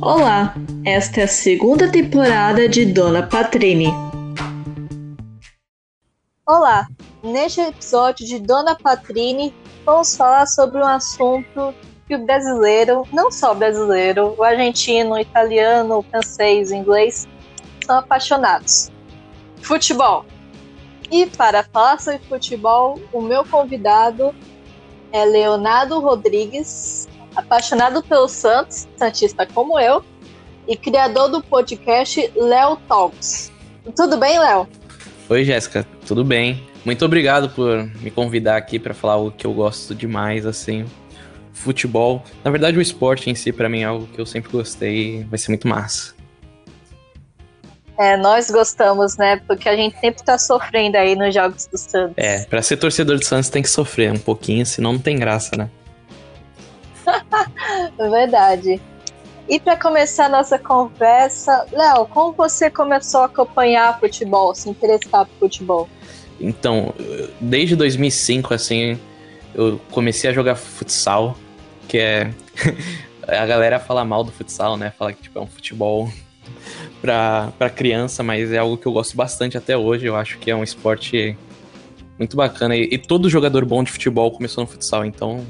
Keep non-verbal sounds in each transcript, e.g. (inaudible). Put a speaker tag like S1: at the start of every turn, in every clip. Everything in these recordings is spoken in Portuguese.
S1: Olá, esta é a segunda temporada de Dona Patrine.
S2: Olá, neste episódio de Dona Patrine vamos falar sobre um assunto que o brasileiro, não só o brasileiro, o argentino, o italiano, o francês, o inglês, são apaixonados. Futebol. E para falar sobre futebol, o meu convidado é Leonardo Rodrigues, apaixonado pelo Santos, santista como eu, e criador do podcast Léo Talks. Tudo bem, Léo?
S3: Oi, Jéssica, tudo bem? Muito obrigado por me convidar aqui para falar algo que eu gosto demais, assim, futebol. Na verdade, o esporte em si, para mim, é algo que eu sempre gostei vai ser muito massa.
S2: É, nós gostamos, né? Porque a gente sempre tá sofrendo aí nos jogos do Santos.
S3: É, pra ser torcedor do Santos tem que sofrer um pouquinho, senão não tem graça, né? (laughs)
S2: Verdade. E para começar a nossa conversa, Léo, como você começou a acompanhar futebol, se interessar por futebol?
S3: Então, desde 2005, assim, eu comecei a jogar futsal, que é. (laughs) a galera fala mal do futsal, né? Fala que tipo, é um futebol (laughs) pra, criança, mas é algo que eu gosto bastante até hoje. Eu acho que é um esporte muito bacana. E, e todo jogador bom de futebol começou no futsal, então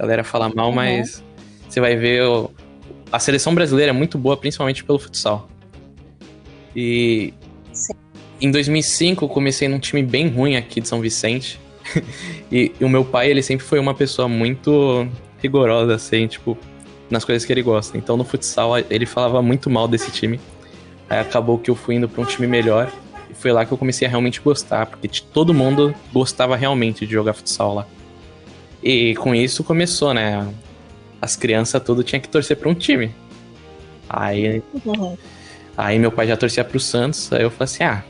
S3: a galera fala mal, uhum. mas você vai ver. a seleção brasileira é muito boa, principalmente pelo futsal. E Sim. em 2005 eu comecei num time bem ruim aqui de São Vicente. (laughs) e, e, o meu pai, ele sempre foi uma pessoa muito rigorosa, assim, tipo, nas coisas que ele gosta. Então no futsal ele falava muito mal desse time. Aí acabou que eu fui indo para um time melhor. E foi lá que eu comecei a realmente gostar, porque todo mundo gostava realmente de jogar futsal lá. E com isso começou, né? As crianças tudo tinha que torcer para um time. Aí, uhum. aí meu pai já torcia pro Santos, aí eu falei assim: ah,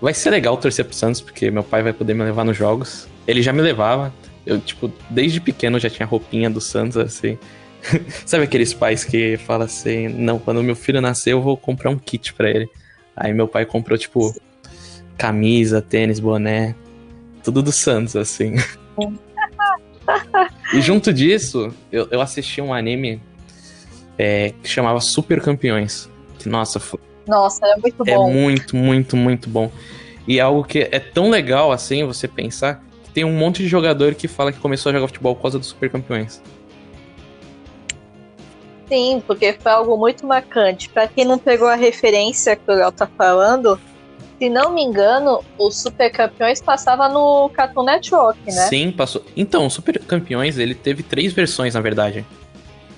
S3: vai ser legal torcer pro Santos, porque meu pai vai poder me levar nos jogos. Ele já me levava. Eu, tipo, desde pequeno já tinha roupinha do Santos, assim. (laughs) Sabe aqueles pais que falam assim: não, quando meu filho nascer, eu vou comprar um kit para ele. Aí meu pai comprou, tipo, camisa, tênis, boné, tudo do Santos, assim. E junto disso, eu, eu assisti um anime é, que chamava Super Campeões. Que, nossa,
S2: nossa, é muito
S3: é bom. É muito, muito, muito bom. E é algo que é tão legal assim você pensar que tem um monte de jogador que fala que começou a jogar futebol por causa dos Super Campeões.
S2: Sim, porque foi algo muito marcante. Para quem não pegou a referência que o Léo tá falando, se não me engano, o Super Campeões passava no Cartoon Network, né?
S3: Sim, passou. Então, o Super Campeões, ele teve três versões, na verdade.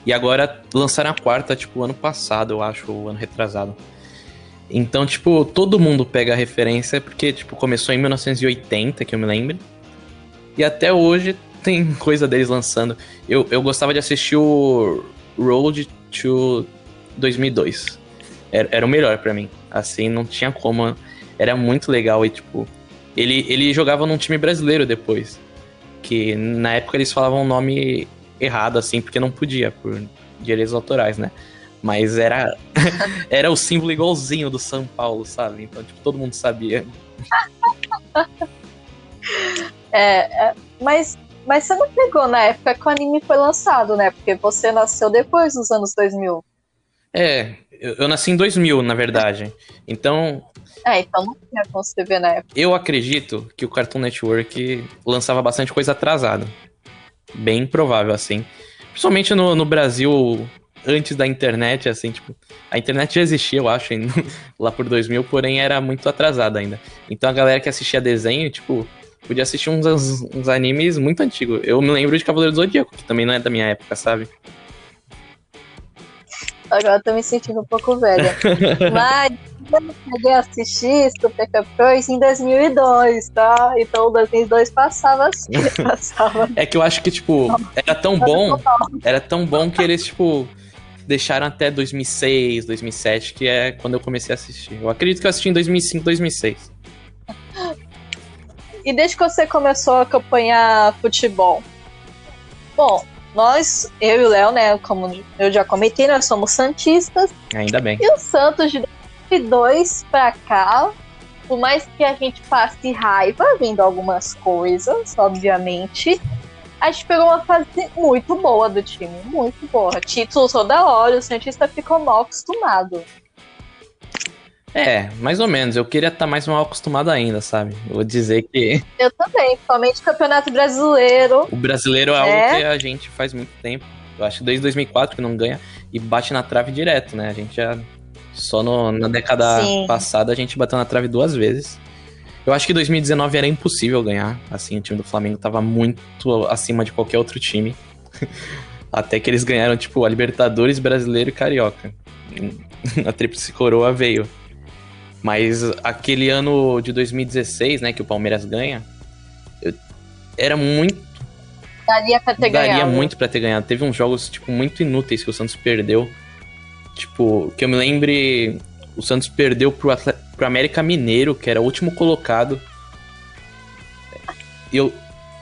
S3: E agora lançaram a quarta, tipo, ano passado, eu acho, o ano retrasado. Então, tipo, todo mundo pega a referência, porque, tipo, começou em 1980, que eu me lembro. E até hoje tem (laughs) coisa deles lançando. Eu, eu gostava de assistir o Road to 2002. Era, era o melhor para mim. Assim, não tinha como. Era muito legal e, tipo, ele, ele jogava num time brasileiro depois. Que na época eles falavam o nome errado, assim, porque não podia, por direitos autorais, né? Mas era, (laughs) era o símbolo igualzinho do São Paulo, sabe? Então, tipo, todo mundo sabia.
S2: é, é mas mas você não pegou na época que o anime foi lançado, né? Porque você nasceu depois dos anos 2000.
S3: É, eu, eu nasci em 2000, na verdade. Então.
S2: É, então não tinha como na época.
S3: Eu acredito que o Cartoon Network lançava bastante coisa atrasada. Bem provável, assim. Principalmente no, no Brasil, antes da internet, assim, tipo. A internet já existia, eu acho, (laughs) lá por 2000, porém era muito atrasada ainda. Então a galera que assistia desenho, tipo, podia assistir uns, uns animes muito antigos. Eu me lembro de Cavaleiro do Zodíaco, que também não é da minha época, sabe?
S2: Agora eu tô me sentindo um pouco velha. (laughs) Mas eu cheguei a assistir Super Campeões em 2002, tá? Então 2002 passava assim, (laughs) passava.
S3: É que eu acho que, tipo, era tão bom, era tão bom que eles, tipo, deixaram até 2006, 2007, que é quando eu comecei a assistir. Eu acredito que eu assisti em 2005, 2006.
S2: E desde que você começou a acompanhar futebol? Bom, nós, eu e o Léo, né, como eu já comentei, nós somos santistas.
S3: Ainda bem.
S2: E o Santos de 2002 pra cá, por mais que a gente passe raiva vendo algumas coisas, obviamente, a gente pegou uma fase muito boa do time, muito boa. Título toda hora, o Santista ficou mal acostumado.
S3: É, mais ou menos. Eu queria estar mais mal acostumado ainda, sabe? Vou dizer que.
S2: Eu também, principalmente Campeonato Brasileiro.
S3: O brasileiro é, é, algo que a gente faz muito tempo. Eu acho que desde 2004 que não ganha e bate na trave direto, né? A gente já. Só no, na década Sim. passada a gente bateu na trave duas vezes. Eu acho que 2019 era impossível ganhar. Assim, o time do Flamengo tava muito acima de qualquer outro time. (laughs) Até que eles ganharam, tipo, a Libertadores, Brasileiro e Carioca. (laughs) A Tríplice Coroa veio. Mas aquele ano de 2016, né, que o Palmeiras ganha, eu, era muito.
S2: Daria pra ter
S3: daria
S2: ganhado.
S3: muito pra ter ganhado. Teve uns jogos, tipo, muito inúteis que o Santos perdeu. Tipo, que eu me lembre, o Santos perdeu pro, Atlet pro América Mineiro, que era o último colocado. Eu,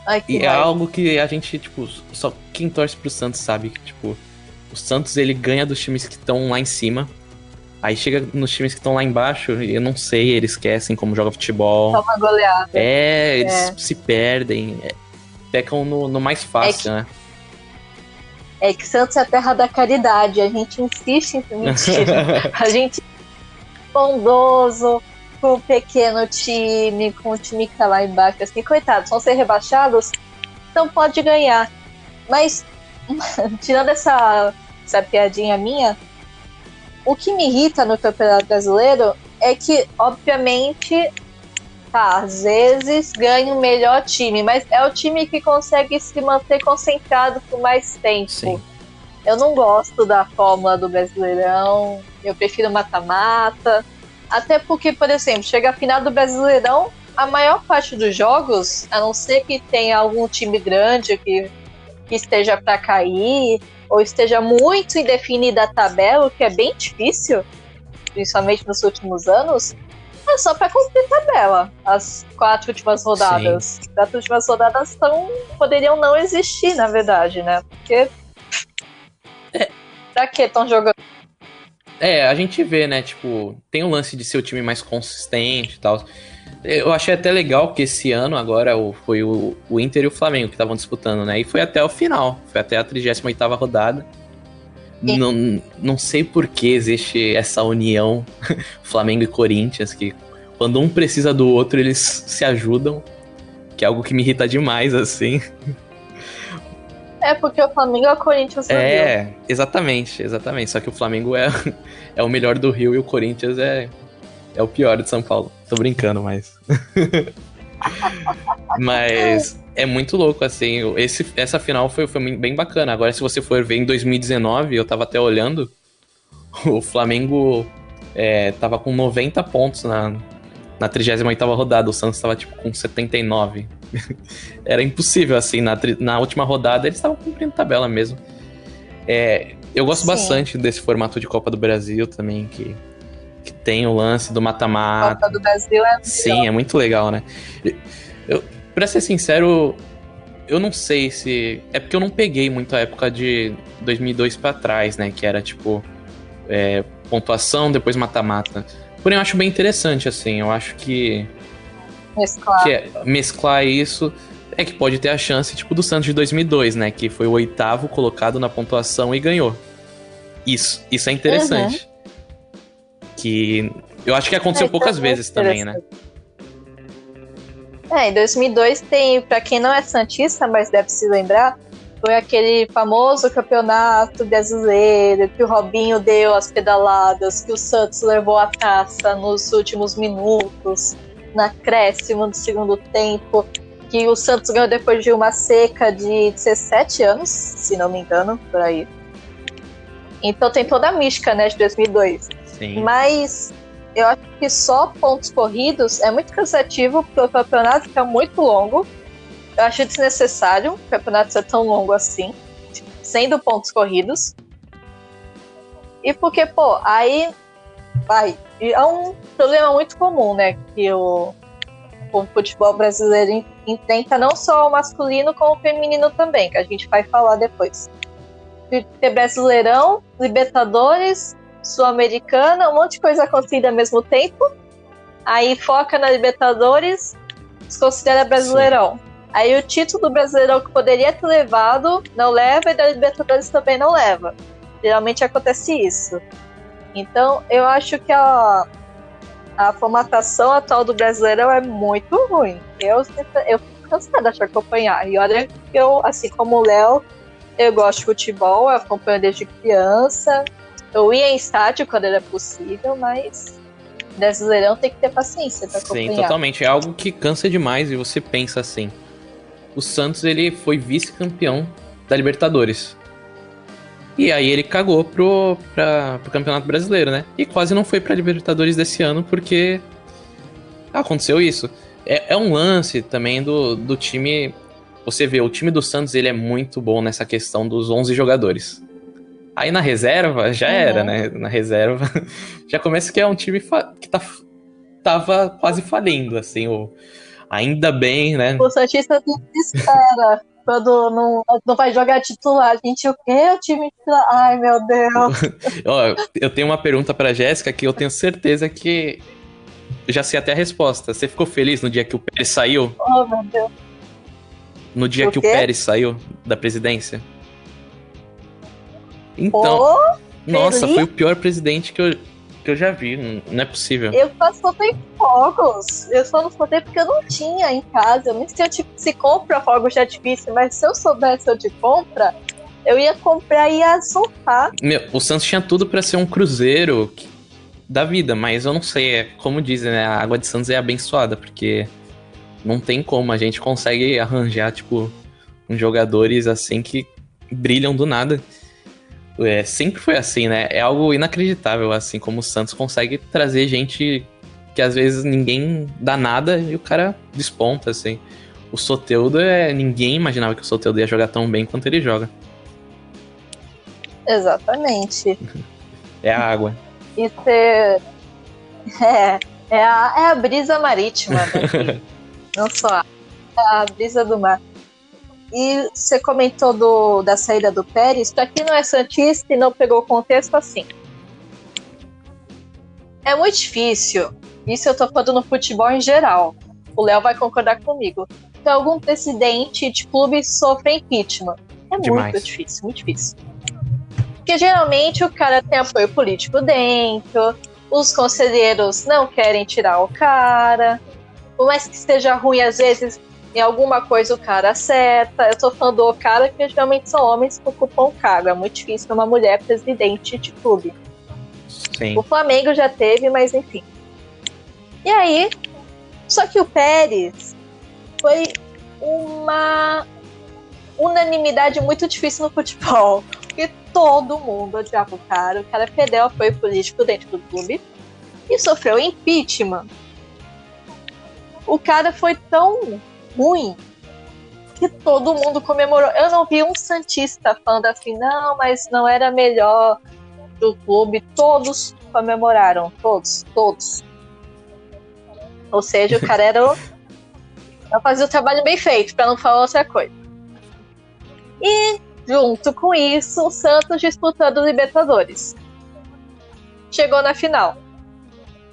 S2: Ai,
S3: e é algo que a gente, tipo, só quem torce pro Santos sabe que, tipo, o Santos ele ganha dos times que estão lá em cima. Aí chega nos times que estão lá embaixo, e eu não sei, eles esquecem como joga futebol.
S2: Toma goleada.
S3: É, eles é. se perdem. É, pecam no, no mais fácil,
S2: é
S3: que, né?
S2: É que Santos é a terra da caridade. A gente insiste em mentir. (laughs) a gente bondoso com o pequeno time, com o time que tá lá embaixo. Assim, coitados, vão ser rebaixados, então pode ganhar. Mas, (laughs) tirando essa, essa piadinha minha, o que me irrita no Campeonato Brasileiro é que, obviamente, tá, às vezes ganha o melhor time, mas é o time que consegue se manter concentrado por mais tempo.
S3: Sim.
S2: Eu não gosto da fórmula do Brasileirão, eu prefiro mata-mata. Até porque, por exemplo, chega a final do Brasileirão, a maior parte dos jogos, a não ser que tenha algum time grande que, que esteja para cair, ou esteja muito indefinida a tabela, o que é bem difícil, principalmente nos últimos anos, é só para cumprir tabela. As quatro últimas rodadas. Sim. As quatro últimas rodadas tão, poderiam não existir, na verdade, né? Porque. É. Pra que estão jogando?
S3: É, a gente vê, né? Tipo, tem o lance de ser o time mais consistente e tal. Eu achei até legal que esse ano agora foi o, o Inter e o Flamengo que estavam disputando, né? E foi até o final, foi até a 38 rodada. Não, não sei por que existe essa união (laughs) Flamengo e Corinthians, que quando um precisa do outro, eles se ajudam. Que é algo que me irrita demais, assim.
S2: É, porque o Flamengo é o Corinthians do
S3: É, Rio. exatamente, exatamente. Só que o Flamengo é, (laughs) é o melhor do Rio e o Corinthians é, é o pior de São Paulo. Tô brincando, mas. (laughs) mas é muito louco, assim. Esse, essa final foi, foi bem bacana. Agora, se você for ver em 2019, eu tava até olhando, o Flamengo é, tava com 90 pontos na, na 38 rodada. O Santos tava tipo com 79. (laughs) Era impossível, assim. Na, na última rodada eles estavam cumprindo tabela mesmo. É, eu gosto Sim. bastante desse formato de Copa do Brasil também, que que tem o lance do mata-mata.
S2: Copa do Brasil é
S3: Sim, é muito legal, né? Eu, pra ser sincero, eu não sei se. É porque eu não peguei muito a época de 2002 para trás, né? Que era tipo. É, pontuação, depois mata-mata. Porém, eu acho bem interessante, assim. Eu acho que.
S2: Mesclar.
S3: Que é, mesclar isso é que pode ter a chance, tipo, do Santos de 2002, né? Que foi o oitavo colocado na pontuação e ganhou. Isso, isso é interessante. Uhum que eu acho que aconteceu é, poucas vezes também, né?
S2: É, em 2002 tem, para quem não é santista, mas deve se lembrar, foi aquele famoso campeonato brasileiro que o Robinho deu as pedaladas, que o Santos levou a taça nos últimos minutos, na acréscimo do segundo tempo, que o Santos ganhou depois de uma seca de 17 anos, se não me engano, por aí. Então tem toda a mística, né, de 2002.
S3: Sim.
S2: Mas eu acho que só pontos corridos é muito cansativo, porque o campeonato fica muito longo. Eu acho desnecessário o campeonato ser tão longo assim, sendo pontos corridos. E porque, pô, aí vai. É um problema muito comum, né? Que o, o futebol brasileiro enfrenta não só o masculino, como o feminino também, que a gente vai falar depois. Ter Brasileirão, Libertadores, Sul-Americana, um monte de coisa acontecendo ao mesmo tempo. Aí foca na Libertadores, desconsidera Brasileirão. Sim. Aí o título do Brasileirão que poderia ter levado, não leva, e da Libertadores também não leva. Geralmente acontece isso. Então, eu acho que a, a formatação atual do Brasileirão é muito ruim. Eu, eu fico cansada de acompanhar. E olha que eu, assim como o Léo, eu gosto de futebol, eu acompanho desde criança. Eu ia em estádio quando era possível, mas Brasileirão tem que ter paciência pra acompanhar.
S3: Sim, totalmente. É algo que cansa demais e você pensa assim. O Santos ele foi vice-campeão da Libertadores. E aí ele cagou pro, pra, pro Campeonato Brasileiro, né? E quase não foi pra Libertadores desse ano porque aconteceu isso. É, é um lance também do, do time. Você vê, o time do Santos ele é muito bom nessa questão dos 11 jogadores. Aí na reserva já uhum. era, né? Na reserva (laughs) já começa que é um time que tá, tava quase falindo, assim. O, ainda bem, né?
S2: O Santista espera quando não, não vai jogar titular. A gente, o quê? O time titular? Ai, meu Deus. (laughs)
S3: Ó, eu tenho uma pergunta pra Jéssica que eu tenho certeza que já sei até a resposta. Você ficou feliz no dia que o Pérez saiu?
S2: Oh, meu Deus.
S3: No dia o que o Pérez saiu da presidência? Então. Oh, nossa, feliz? foi o pior presidente que eu, que eu já vi. Não, é possível.
S2: Eu só soltei fogos. Eu só não soltei porque eu não tinha em casa. Eu nem sei tipo, se compra fogos de artifício, mas se eu soubesse onde compra, eu ia comprar e ia soltar.
S3: Meu, o Santos tinha tudo para ser um cruzeiro da vida, mas eu não sei. É, como dizem, né? A água de Santos é abençoada, porque não tem como. A gente consegue arranjar, tipo, uns jogadores assim que brilham do nada. É, sempre foi assim, né? É algo inacreditável, assim, como o Santos consegue trazer gente que às vezes ninguém dá nada e o cara desponta, assim. O Soteudo é. Ninguém imaginava que o Soteudo ia jogar tão bem quanto ele joga.
S2: Exatamente.
S3: é a água.
S2: Isso (laughs) é. É, é, a, é a brisa marítima daqui. (laughs) Não só a, a brisa do mar. E você comentou do, da saída do Pérez. Para quem não é Santista e não pegou o contexto, assim. É muito difícil. Isso eu tô falando no futebol em geral. O Léo vai concordar comigo. Que algum presidente de clube sofre impeachment. É Demais. muito difícil, muito difícil. Porque geralmente o cara tem apoio político dentro, os conselheiros não querem tirar o cara. Por mais que esteja ruim, às vezes em alguma coisa o cara acerta. Eu tô falando do cara que geralmente são homens que ocupam o cargo. É muito difícil uma mulher presidente de clube.
S3: Sim.
S2: O Flamengo já teve, mas enfim. E aí, só que o Pérez foi uma unanimidade muito difícil no futebol. Porque todo mundo odiava o cara. O cara perdeu apoio político dentro do clube e sofreu impeachment. O cara foi tão ruim que todo mundo comemorou. Eu não vi um Santista falando assim, não, mas não era melhor do clube. Todos comemoraram, todos, todos. Ou seja, o cara era. O... (laughs) fazia o trabalho bem feito, para não falar outra coisa. E, junto com isso, o Santos disputando os Libertadores. Chegou na final.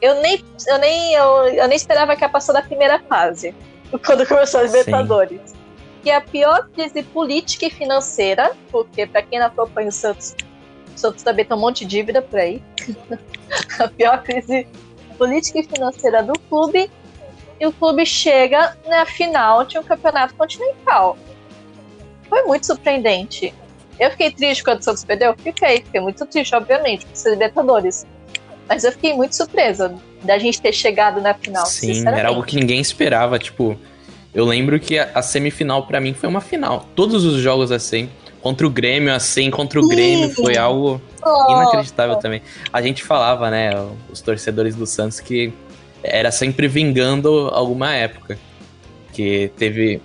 S2: Eu nem, eu nem, eu, eu nem esperava que ia passar da primeira fase quando começou a Libertadores. Sim. Que é a pior crise política e financeira, porque para quem não acompanha o Santos, o Santos também tem um monte de dívida por aí. (laughs) a pior crise política e financeira do clube. E o clube chega na final de um campeonato continental. Foi muito surpreendente. Eu fiquei triste quando o Santos perdeu? Fiquei, fiquei muito triste, obviamente, por ser Libertadores. Mas eu fiquei muito surpresa da gente ter chegado na final.
S3: Sim, era algo que ninguém esperava. Tipo, eu lembro que a, a semifinal para mim foi uma final. Todos os jogos assim, contra o Grêmio, assim, contra o Sim. Grêmio, foi algo oh. inacreditável também. A gente falava, né, os torcedores do Santos, que era sempre vingando alguma época. Que teve.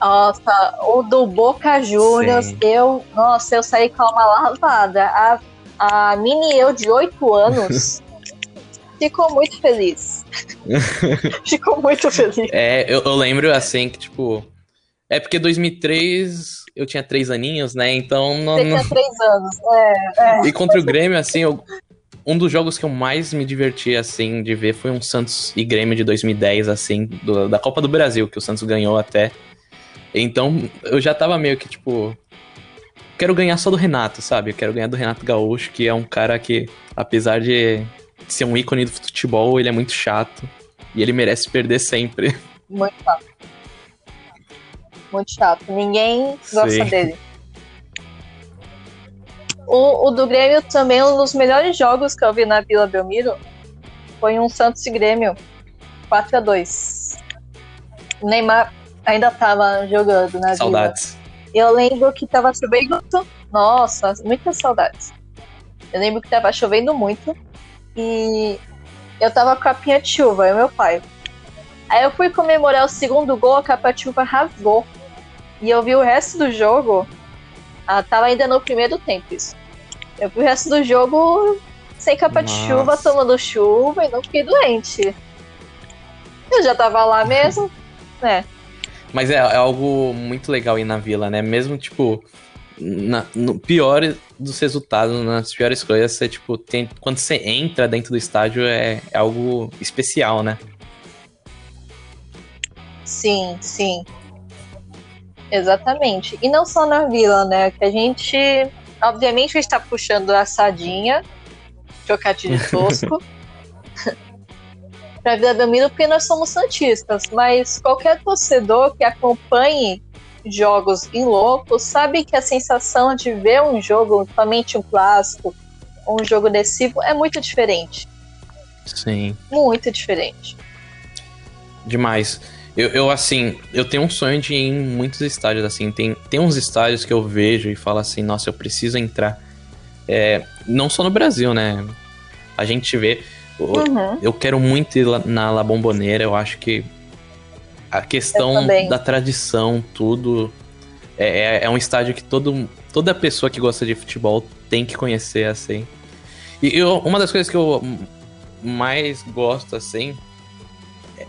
S2: Nossa, o do Boca Juniors, eu. Nossa, eu saí com uma lavada. A a mini eu de 8 anos (laughs) ficou muito feliz. (laughs) ficou muito feliz.
S3: É, eu, eu, lembro assim que, tipo. É porque 2003 eu tinha 3 aninhos, né? Então.
S2: Não, Você tinha 3 anos, é,
S3: é. E contra o Grêmio, assim, eu, um dos jogos que eu mais me diverti, assim, de ver foi um Santos e Grêmio de 2010, assim, do, da Copa do Brasil, que o Santos ganhou até. Então, eu já tava meio que, tipo. Quero ganhar só do Renato, sabe? Eu quero ganhar do Renato Gaúcho, que é um cara que, apesar de ser um ícone do futebol, ele é muito chato. E ele merece perder sempre. (laughs)
S2: Muito chato. Muito chato. Ninguém gosta
S3: Sim.
S2: dele. O, o do Grêmio também, um dos melhores jogos que eu vi na Vila Belmiro foi um Santos e Grêmio 4 a 2 O Neymar ainda tava jogando na Vila. Eu lembro que tava chovendo. Nossa, muitas saudades. Eu lembro que tava chovendo muito. E eu tava com a capinha de chuva, eu e meu pai. Aí eu fui comemorar o segundo gol, a capa de chuva rasgou. E eu vi o resto do jogo. Ah, tava ainda no primeiro tempo isso. Eu vi o resto do jogo sem capa de
S3: Nossa.
S2: chuva, tomando chuva e não fiquei doente. Eu já tava lá mesmo, né?
S3: Mas é, é algo muito legal ir na vila, né? Mesmo, tipo, na- no pior dos resultados, nas piores coisas, você, tipo, tem, quando você entra dentro do estádio é, é algo especial, né?
S2: Sim, sim. Exatamente. E não só na vila, né? Que a gente, obviamente, a gente tá puxando a sardinha, trocadilho (laughs) tosco, pra Vila Belmiro, porque nós somos santistas. Mas qualquer torcedor que acompanhe jogos em louco sabe que a sensação de ver um jogo, somente um clássico, um jogo decisivo, é muito diferente.
S3: Sim.
S2: Muito diferente.
S3: Demais. Eu, eu, assim, eu tenho um sonho de ir em muitos estádios, assim. Tem, tem uns estádios que eu vejo e falo assim, nossa, eu preciso entrar. É, não só no Brasil, né? A gente vê.
S2: Uhum.
S3: Eu quero muito ir na La Bombonera, eu acho que a questão da tradição, tudo. É, é, é um estádio que todo, toda pessoa que gosta de futebol tem que conhecer, assim. E eu- uma das coisas que eu mais gosto, assim,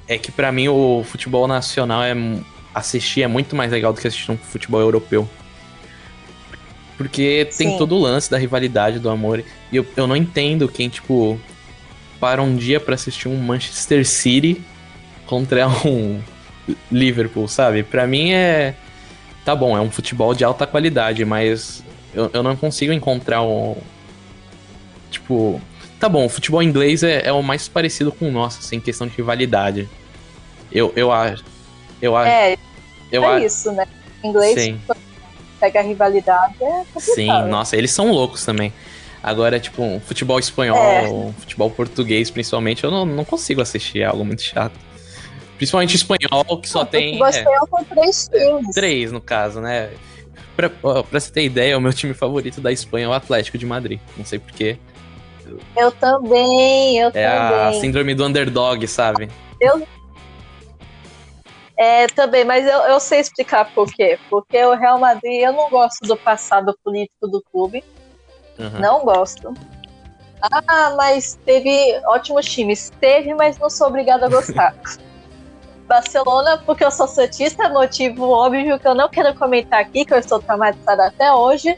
S3: é que pra mim o futebol nacional é assistir é muito mais legal do que assistir um futebol europeu. Porque tem
S2: Sim.
S3: todo o lance da rivalidade, do amor. E eu, eu não entendo quem, tipo, para um dia pra assistir um Manchester City contra (laughs) um Liverpool, sabe? Pra mim é. Tá bom, é um futebol de alta qualidade, mas eu, eu não consigo encontrar um. Tipo. Tá bom, o futebol inglês é, é o mais parecido com o nosso, assim, questão de rivalidade. Eu, eu acho. Eu acho.
S2: É,
S3: eu
S2: é
S3: acho.
S2: isso, né? Em inglês,
S3: Sim.
S2: pega a rivalidade, é
S3: Sim,
S2: complicado.
S3: nossa, eles são loucos também. Agora, tipo, um futebol espanhol,
S2: É.
S3: um futebol português, principalmente, eu não, não consigo assistir, é algo muito chato. Principalmente espanhol, que só
S2: Não,
S3: tem
S2: futebol
S3: é,
S2: espanhol com três times.
S3: três, no caso, né? Pra, pra você ter ideia, o meu time favorito da Espanha é o Atlético de Madrid. Não sei porquê.
S2: Eu também, eu
S3: É a
S2: também.
S3: síndrome do underdog, sabe?
S2: É, também, mas eu, eu sei explicar por quê. Porque o Real Madrid, eu não gosto do passado político do clube.
S3: Uhum.
S2: Não gosto. Ah, mas teve ótimos times. Teve, mas não sou obrigada a gostar. (laughs) Barcelona, porque eu sou santista, motivo óbvio que eu não quero comentar aqui, que eu estou traumatizada até hoje.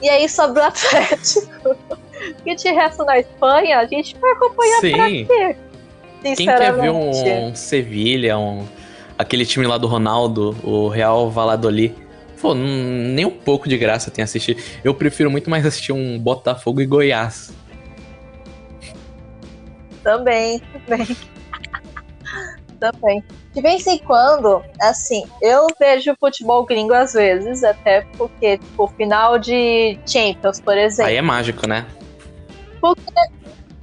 S2: E aí sobre o Atlético. que (laughs) de resto na Espanha, a gente vai acompanhar
S3: Sim.
S2: pra quê?
S3: Quem quer ver um, um Sevilha, um, aquele time lá do Ronaldo, o Real Valladolid? Pô, nem um pouco de graça tem assistir. Eu prefiro muito mais assistir um Botafogo e Goiás.
S2: Também, também. (laughs) também. De vez em quando, assim, eu vejo futebol gringo às vezes, até porque, tipo, final de Champions, por exemplo.
S3: Aí é mágico, né?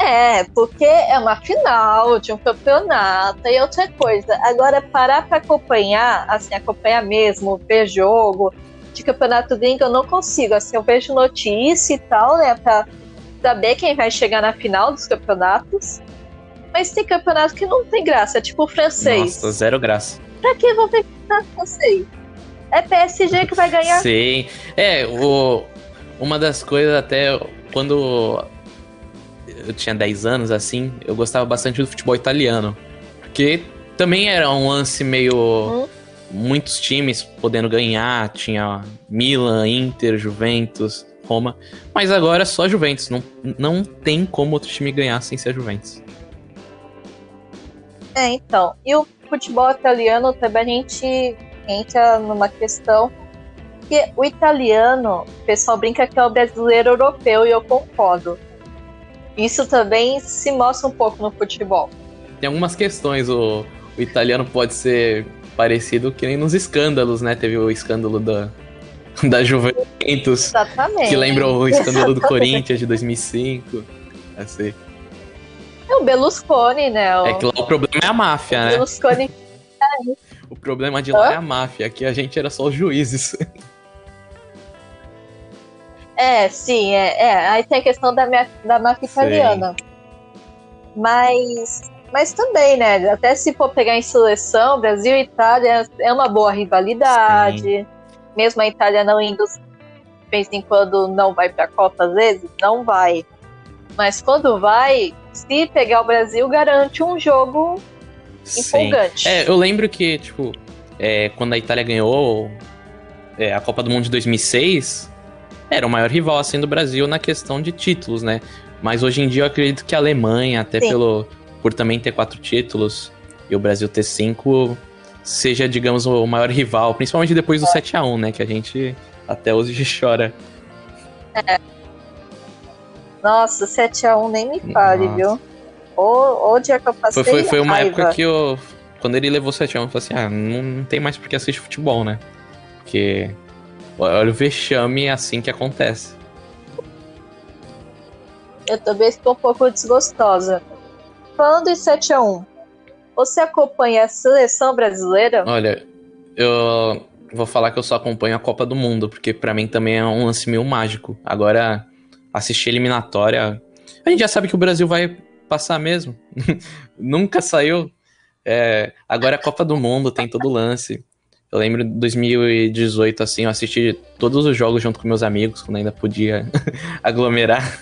S2: É, porque é uma final de um campeonato e outra coisa. Agora, parar pra acompanhar, assim, acompanhar mesmo, ver jogo de campeonato gringo, eu não consigo. Assim, eu vejo notícia e tal, né, pra saber quem vai chegar na final dos campeonatos. Mas tem campeonato que não tem graça, tipo o francês.
S3: Nossa, zero graça.
S2: Pra que vou ver campeonato francês? É PSG que vai ganhar.
S3: Sim. É, o, uma das coisas até quando eu tinha 10 anos, assim, eu gostava bastante do futebol italiano. Porque também era um lance meio. Muitos times podendo ganhar, tinha Milan, Inter, Juventus, Roma. Mas agora é só Juventus, não, não tem como outro time ganhar sem ser Juventus.
S2: É, então. E o futebol italiano também a gente entra numa questão que o italiano, o pessoal brinca que é o brasileiro europeu e eu concordo. Isso também se mostra um pouco no futebol.
S3: Tem algumas questões, o, o italiano pode ser parecido que nem nos escândalos, né? Teve o escândalo da, (laughs) da Juventus.
S2: Exatamente.
S3: Que lembra o escândalo do Corinthians de 2005. Assim.
S2: É o Berlusconi, né? O...
S3: É que lá o problema é a máfia, né?
S2: Berlusconi. (laughs)
S3: o problema de lá é a máfia. Aqui a gente era só os juízes. (laughs)
S2: É, sim, é, é. Aí tem a questão da, minha, da máfia italiana. Mas, mas também, né? Até se for pegar em seleção, Brasil e Itália é uma boa rivalidade. Sim. Mesmo a Itália não indo de vez em quando não vai pra Copa, às vezes, não vai. Mas quando vai, se pegar o Brasil, garante um jogo Sim. empolgante.
S3: É, eu lembro que, tipo, é, quando a Itália ganhou é, a Copa do Mundo de 2006, era o maior rival assim do Brasil na questão de títulos, né? Mas hoje em dia eu acredito que a Alemanha, até pelo por também ter quatro títulos e o Brasil ter cinco, seja, digamos, o maior rival, principalmente depois do é. 7 a 1 né? Que a gente até hoje (laughs) chora.
S2: É. Nossa, 7x1 nem me fale, Nossa. viu? O, o dia que eu passei.
S3: Foi, foi, foi uma raiva. época que eu. Quando ele levou 7x1, eu falei assim: ah, não, não tem mais porque assistir futebol, né? Porque Olha o vexame assim que acontece.
S2: Eu também estou um pouco desgostosa. Falando em 7x1, você acompanha a seleção brasileira?
S3: Olha, eu vou falar que eu só acompanho a Copa do Mundo, porque para mim também é um lance meio mágico. Agora, assistir eliminatória. A gente já sabe que o Brasil vai passar mesmo. (laughs) Nunca saiu. É, agora é a Copa do Mundo, tem todo o lance. Eu lembro de 2018, assim, eu assisti todos os jogos junto com meus amigos, quando ainda podia (laughs) aglomerar.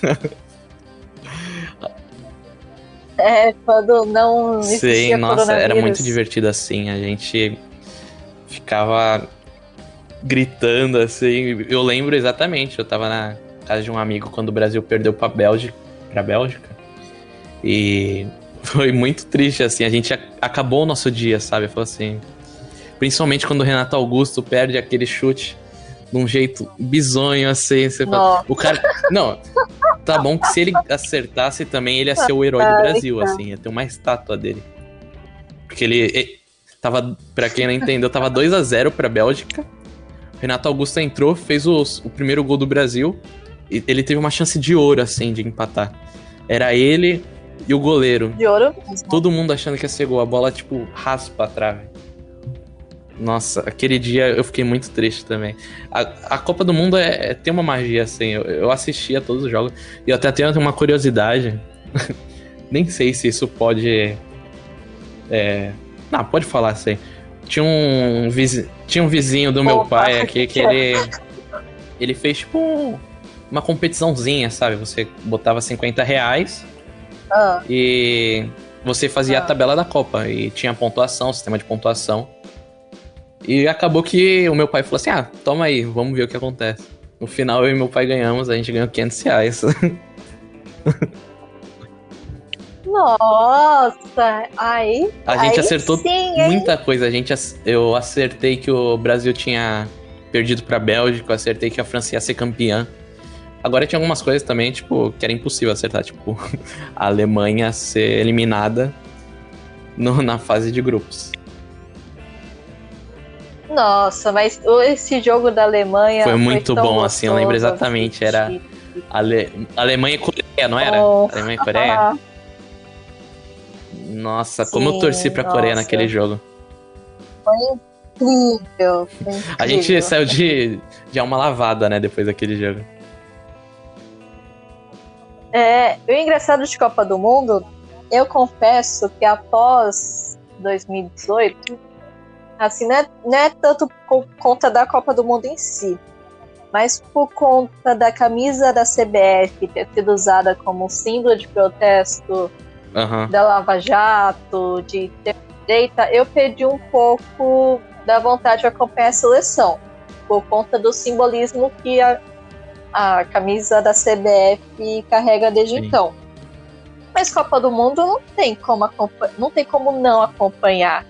S2: É, quando não
S3: Sim, nossa, era muito divertido assim. A gente ficava gritando assim. Eu lembro exatamente, eu tava na casa de um amigo quando o Brasil perdeu pra Bélgica, pra Bélgica. E (laughs) foi muito triste, assim. A gente acabou o nosso dia, sabe? Falou assim: Principalmente quando o Renato Augusto perde aquele chute de um jeito bizonho assim. Fala, o cara. Não, tá bom que se ele acertasse também, ele ia ser o herói do Brasil, assim, ia ter uma estátua dele. Porque ele, ele tava, pra quem não entendeu, tava 2 a 0 pra Bélgica. Renato Augusto entrou, fez os, o primeiro gol do Brasil. E ele teve uma chance de ouro, assim, de empatar. Era ele e o goleiro.
S2: De ouro?
S3: Todo mundo achando que ia ser gol. A bola, tipo, raspa a trave. Nossa, aquele dia eu fiquei muito triste também. A, a Copa do Mundo é, é, tem uma magia, assim. Eu, eu assisti a todos os jogos. E eu até tenho uma curiosidade. (laughs) Nem sei se isso pode. É... Não, pode falar assim. Tinha um, vizinho, tinha um vizinho do meu pai aqui que ele. (laughs) Ele fez tipo uma competiçãozinha, sabe? Você botava 50 reais ah. e você fazia ah. a tabela da Copa. E tinha pontuação, sistema de pontuação. E acabou que o meu pai falou assim: ah, toma aí, vamos ver o que acontece. No final, eu e meu pai ganhamos, a gente ganhou 500 reais. (laughs)
S2: Nossa, aí.
S3: A gente acertou sim, muita coisa. A gente, eu acertei que o Brasil tinha perdido pra Bélgica, eu acertei que a França ia ser campeã. Agora tinha algumas coisas também, tipo, que era impossível acertar, tipo, (laughs) a Alemanha ser eliminada no, na fase de grupos.
S2: Nossa, mas esse jogo da Alemanha.
S3: Foi muito foi bom, gostoso, assim, eu lembro exatamente. Era Ale... Alemanha e Coreia, não era?
S2: Oh.
S3: Alemanha e Coreia? Nossa, Sim, como eu torci pra nossa. Coreia naquele jogo.
S2: Foi incrível, foi incrível.
S3: A gente saiu de, de alma lavada, né, depois daquele jogo.
S2: É, o engraçado de Copa do Mundo, eu confesso que após 2018 Assim, não é, não é tanto por conta da Copa do Mundo em si, mas por conta da camisa da CBF ter sido usada como símbolo de protesto uhum. da Lava Jato, de direita, eu perdi um pouco da vontade de acompanhar a seleção, por conta do simbolismo que a, a camisa da CBF carrega desde Sim. então. Mas Copa do Mundo não tem como não tem como não acompanhar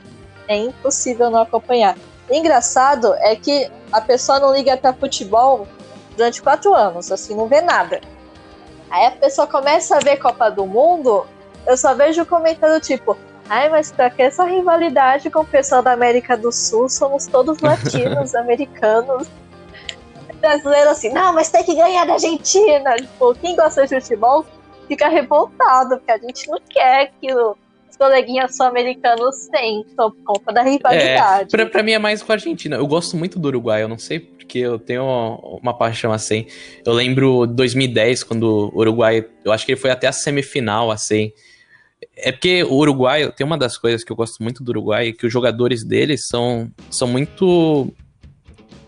S2: é impossível não acompanhar. Engraçado é que a pessoa não liga pra futebol durante quatro anos, assim, não vê nada. Aí a pessoa começa a ver Copa do Mundo, eu só vejo comentário tipo, ai, mas pra que essa rivalidade com o pessoal da América do Sul? Somos todos latinos, (laughs) americanos. Brasileiro assim, não, mas tem que ganhar da Argentina. Tipo, quem gosta de futebol fica revoltado, porque a gente não quer que os coleguinhas sul-americanos tenham por conta da rivalidade.
S3: É, pra, pra mim é mais com a Argentina. Eu gosto muito do Uruguai, eu não sei porque eu tenho uma paixão assim. Eu lembro 2010, quando o Uruguai, eu acho que ele foi até a semifinal, assim. É porque o Uruguai, tem uma das coisas que eu gosto muito do Uruguai, que os jogadores deles são, são muito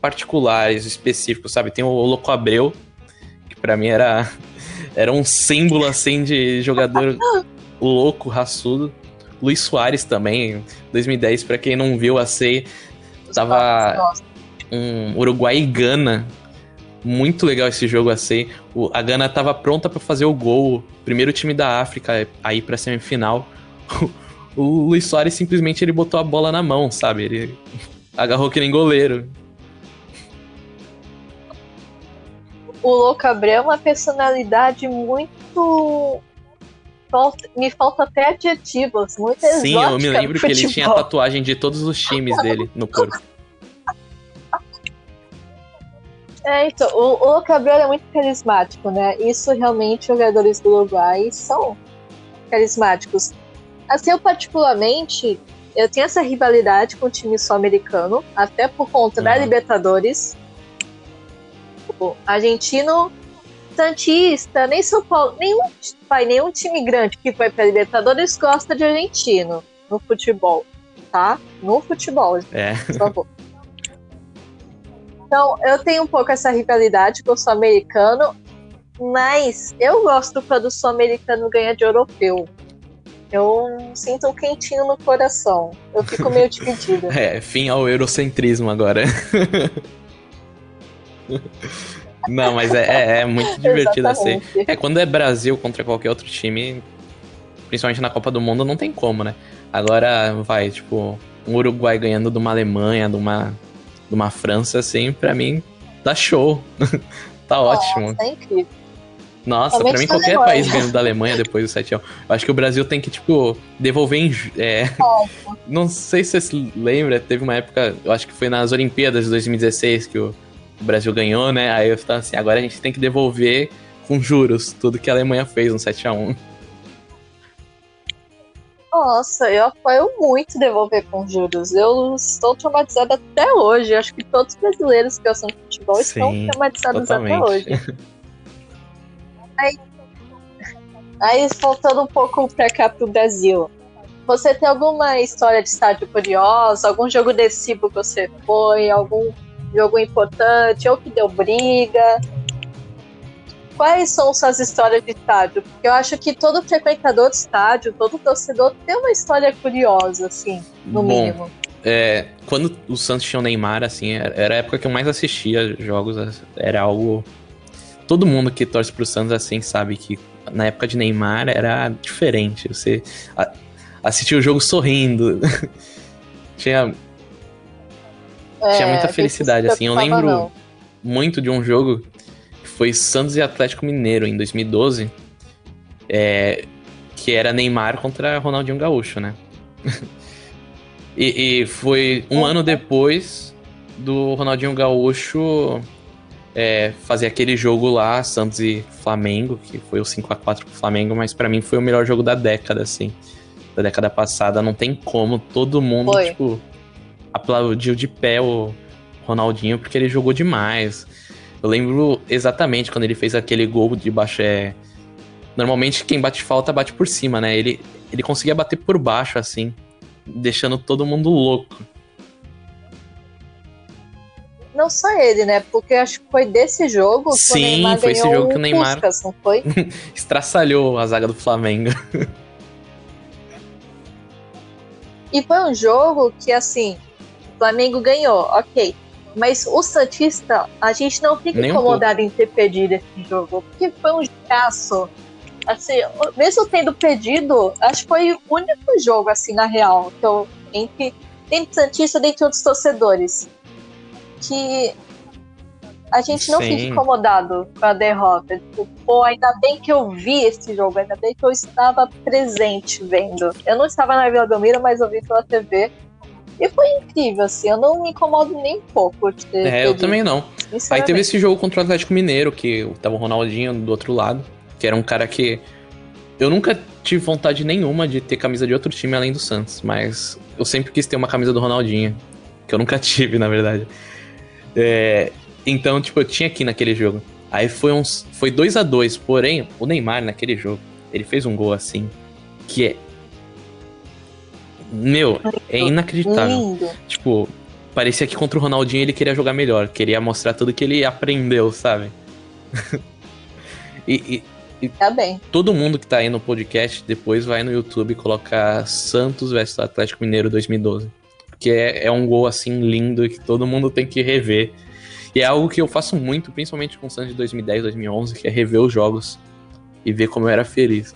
S3: particulares, específicos, sabe? Tem o Louco Abreu, que para mim era, (laughs) era um símbolo, assim, de jogador (laughs) louco, raçudo. Luiz Soares também, 2010, para quem não viu, a C tava um Uruguai e Gana. Muito legal esse jogo assim. O, a Gana tava pronta para fazer o gol. Primeiro time da África a ir pra semifinal. (laughs) O, o Luiz Soares simplesmente ele botou a bola na mão, sabe? Ele (laughs) agarrou que nem goleiro.
S2: O Louco Abreu é uma personalidade muito me falta até adjetivos, muito
S3: Sim, eu me lembro que ele tinha tatuagem de todos os times dele no corpo. (laughs)
S2: É, então, o, o Cabral é muito carismático, né? Isso realmente jogadores do Uruguai são carismáticos. Assim, eu particularmente, eu tenho essa rivalidade com o time sul-americano, até por conta uhum. da Libertadores. O argentino, Santista, nem São Paulo, nenhum, pai, nenhum time grande que vai pra Libertadores gosta de argentino no futebol, tá? No futebol,
S3: é.
S2: por favor. Então, eu tenho um pouco essa rivalidade com o sul-americano, mas eu gosto quando o sul-americano ganha de europeu. Eu sinto um quentinho no coração. Eu fico meio dividida. (laughs)
S3: é, fim ao eurocentrismo agora. (laughs) Não, mas é, é, é muito (laughs) divertido assim. É, quando é Brasil contra qualquer outro time, principalmente na Copa do Mundo, não tem como, né? Agora vai, tipo, um Uruguai ganhando de uma Alemanha, de uma de uma França, assim, pra mim, dá show. (laughs) tá ótimo.
S2: Nossa, é incrível.
S3: Nossa, pra mim qualquer país ganhando da Alemanha depois do 7 x 1. Eu acho que o Brasil tem que, tipo, devolver em. É, (laughs) não sei se você se lembra, teve uma época, eu acho que foi nas Olimpíadas de 2016 que o, o Brasil ganhou, né? Aí eu estava assim, agora a gente tem que devolver com juros tudo que a Alemanha fez no 7 x 1
S2: nossa, eu apoio muito devolver com juros. Eu estou traumatizada até hoje. Acho que todos os brasileiros que gostam de futebol Sim, estão traumatizados totalmente. até hoje. Aí, aí, voltando um pouco para cá pro Brasil. Você tem alguma história de estádio curiosa? Algum jogo decisivo que você foi? Algum jogo importante? Ou que deu briga? quais são suas histórias de estádio? Porque eu acho que todo frequentador de estádio, todo torcedor tem uma história curiosa, assim, no Bom, mínimo.
S3: É, quando o Santos tinha o Neymar, assim, era a época que eu mais assistia jogos, era algo. Todo mundo que torce pro Santos, assim, sabe que na época de Neymar era diferente. Você assistia o jogo sorrindo. (laughs) tinha. É, tinha muita felicidade, assim. Eu lembro não. muito de um jogo foi Santos e Atlético Mineiro em 2012, é, que era Neymar contra Ronaldinho Gaúcho, né? (laughs) e, e, foi um ano depois do Ronaldinho Gaúcho é, fazer aquele jogo lá, Santos e Flamengo, que foi o 5 a 4 pro Flamengo, mas para mim foi o melhor jogo da década, assim. Da década passada, não tem como, todo mundo, foi. tipo, aplaudiu de pé o Ronaldinho, porque ele jogou demais. Eu lembro exatamente quando ele fez aquele gol de baixo. É... Normalmente quem bate falta bate por cima, né? Ele, ele conseguia bater por baixo, assim, deixando todo mundo louco.
S2: Não só ele, né? Porque acho que foi desse jogo
S3: que Sim, o Neymar foi esse jogo que o Neymar Puskas, não foi? (laughs) estraçalhou a zaga do Flamengo.
S2: e foi um jogo que, assim, Flamengo ganhou, ok. Mas o Santista, a gente não fica Nem incomodado um em ter perdido esse jogo, porque foi um jogaço. Assim, mesmo tendo perdido, acho que foi o único jogo, assim, na real, que eu, entre dentro do Santista, dentro dos torcedores. Que a gente não
S3: Sim.
S2: fica incomodado com a derrota. Tipo, pô, ainda bem que eu vi esse jogo, ainda bem que eu estava presente vendo. Eu não estava na Vila Belmiro, mas eu vi pela TV. E foi incrível, assim. Eu não me incomodo nem um pouco de ter.
S3: É, eu
S2: ter
S3: também não. Aí teve esse jogo contra o Atlético Mineiro, que tava o Ronaldinho do outro lado, que era um cara que eu nunca tive vontade nenhuma de ter camisa de outro time além do Santos, mas eu sempre quis ter uma camisa do Ronaldinho, que eu nunca (laughs) tive, na verdade. É, então, tipo, eu tinha aqui naquele jogo. Aí foi uns foi 2 a 2, porém, o Neymar naquele jogo, ele fez um gol assim que é meu, é inacreditável.
S2: Lindo.
S3: Tipo, parecia que contra o Ronaldinho ele queria jogar melhor, queria mostrar tudo que ele aprendeu, sabe? (laughs) e, e
S2: Tá bem.
S3: todo mundo que tá aí no podcast depois vai no YouTube colocar Santos vs Atlético Mineiro 2012. Porque é, é um gol assim lindo que todo mundo tem que rever. E é algo que eu faço muito, principalmente com o Santos de 2010, 2011, que é rever os jogos e ver como eu era feliz.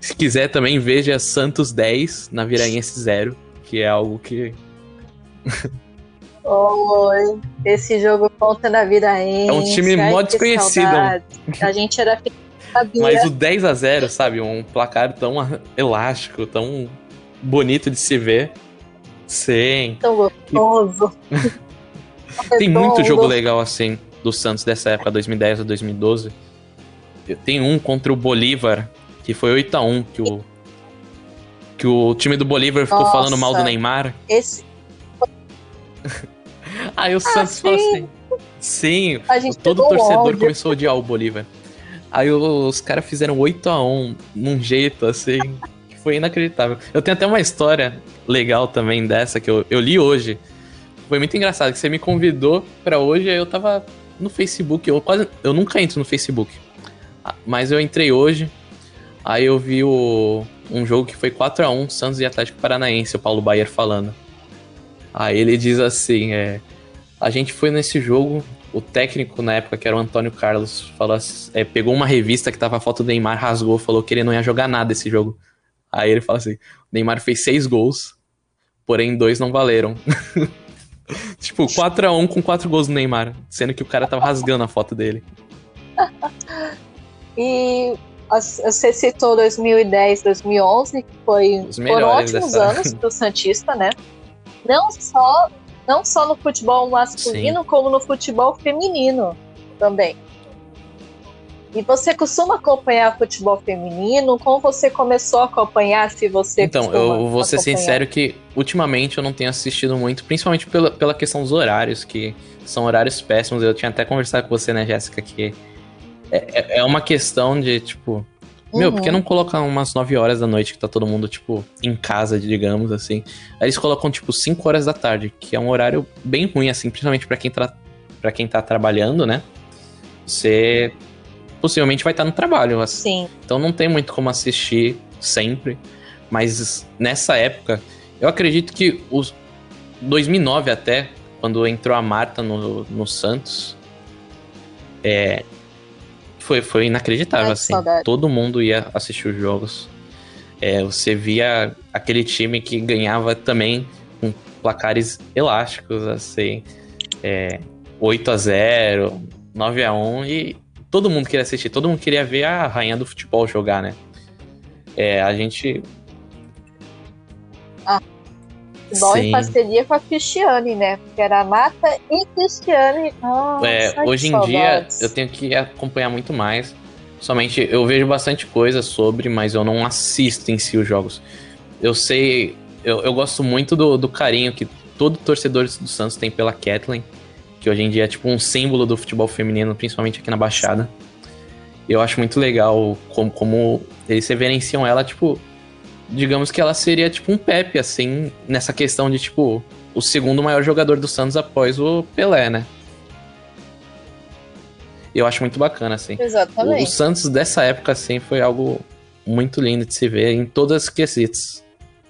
S3: Se quiser também, veja Santos 10 na Viraense 0, que é algo que (laughs)
S2: Oi, esse jogo conta na Viraense.
S3: É um time
S2: Ai,
S3: mó desconhecido.
S2: A gente era sabia.
S3: Mas o 10 a 0 sabe? Um placar tão elástico, tão bonito de se ver. Sim.
S2: tão gostoso. (laughs)
S3: Tem muito jogo legal assim do Santos dessa época, 2010 a 2012. Tem um contra o Bolívar, que foi 8 a 1 que o que o time do Bolívar ficou
S2: Nossa.
S3: falando mal do Neymar.
S2: Esse (laughs)
S3: Aí o Santos falou assim: "Sim, todo torcedor
S2: ódio.
S3: começou a odiar o Bolívar. Aí os caras fizeram 8 a 1 num jeito assim, que foi inacreditável. Eu tenho até uma história legal também dessa que eu, eu li hoje. Foi muito engraçado que você me convidou pra hoje, aí eu tava no Facebook, eu quase eu nunca entro no Facebook. Ah, Mas eu entrei hoje. Aí eu vi o, um jogo que foi 4 a 1 Santos e Atlético Paranaense, o Paulo Baier falando. Aí ele diz assim, é, a gente foi nesse jogo, o técnico na época, que era o Antônio Carlos, falou assim- é, pegou uma revista que tava a foto do Neymar, rasgou, falou que ele não ia jogar nada esse jogo. Aí ele fala assim: o Neymar fez seis gols, porém dois não valeram. (laughs) tipo, 4x1 com quatro gols do Neymar, sendo que o cara tava rasgando a foto dele. (laughs)
S2: E você citou 2010, 2011, que foi,
S3: Os
S2: foram ótimos
S3: dessa-
S2: anos pro (laughs) Santista, né? Não só, não só no futebol masculino, como no futebol feminino também. E você costuma acompanhar futebol feminino? Como você começou a acompanhar, se você
S3: Então, eu vou ser
S2: acompanhar?
S3: sincero que ultimamente eu não tenho assistido muito, principalmente pela, pela questão dos horários, que são horários péssimos. Eu tinha até conversado com você, né, Jéssica, que é, é- é uma questão de, tipo, meu,
S2: Uhum.
S3: por que não colocar umas 9 horas da noite que tá todo mundo, tipo, em casa, digamos assim? Aí eles colocam, tipo, 5 horas da tarde, que é um horário bem ruim, assim, principalmente pra quem, tra pra quem tá trabalhando, né? Você possivelmente vai estar no trabalho, assim.
S2: Sim.
S3: Então não tem muito como assistir sempre. Mas nessa época, eu acredito que os 2009 até, quando entrou a Marta no, no Santos, é, foi, foi inacreditável,
S2: Ai,
S3: assim.
S2: saudade.
S3: Todo mundo ia assistir os jogos. É, você via aquele time que ganhava também com placares elásticos, assim. É, 8 a 0 9 a 1 e todo mundo queria assistir, todo mundo queria ver a rainha do futebol jogar, né? É, a gente.
S2: Futebol em
S3: Sim.
S2: parceria com a Cristiane, né? Porque era Mata e Cristiane. Nossa,
S3: é, hoje em dia eu tenho que acompanhar muito mais. Somente eu vejo bastante coisa sobre, mas eu não assisto em si os jogos. Eu sei, eu, eu gosto muito do, do carinho que todo torcedor do Santos tem pela Kathleen, que hoje em dia é tipo um símbolo do futebol feminino, principalmente aqui na Baixada. Eu acho muito legal como, como eles reverenciam ela, tipo, digamos que ela seria tipo um Pepe, assim, nessa questão de, tipo, o segundo maior jogador do Santos após o Pelé, né? Eu acho muito bacana, assim. O, o
S2: Exatamente.
S3: Santos dessa época, assim, foi algo muito lindo de se ver em todas as quesitos.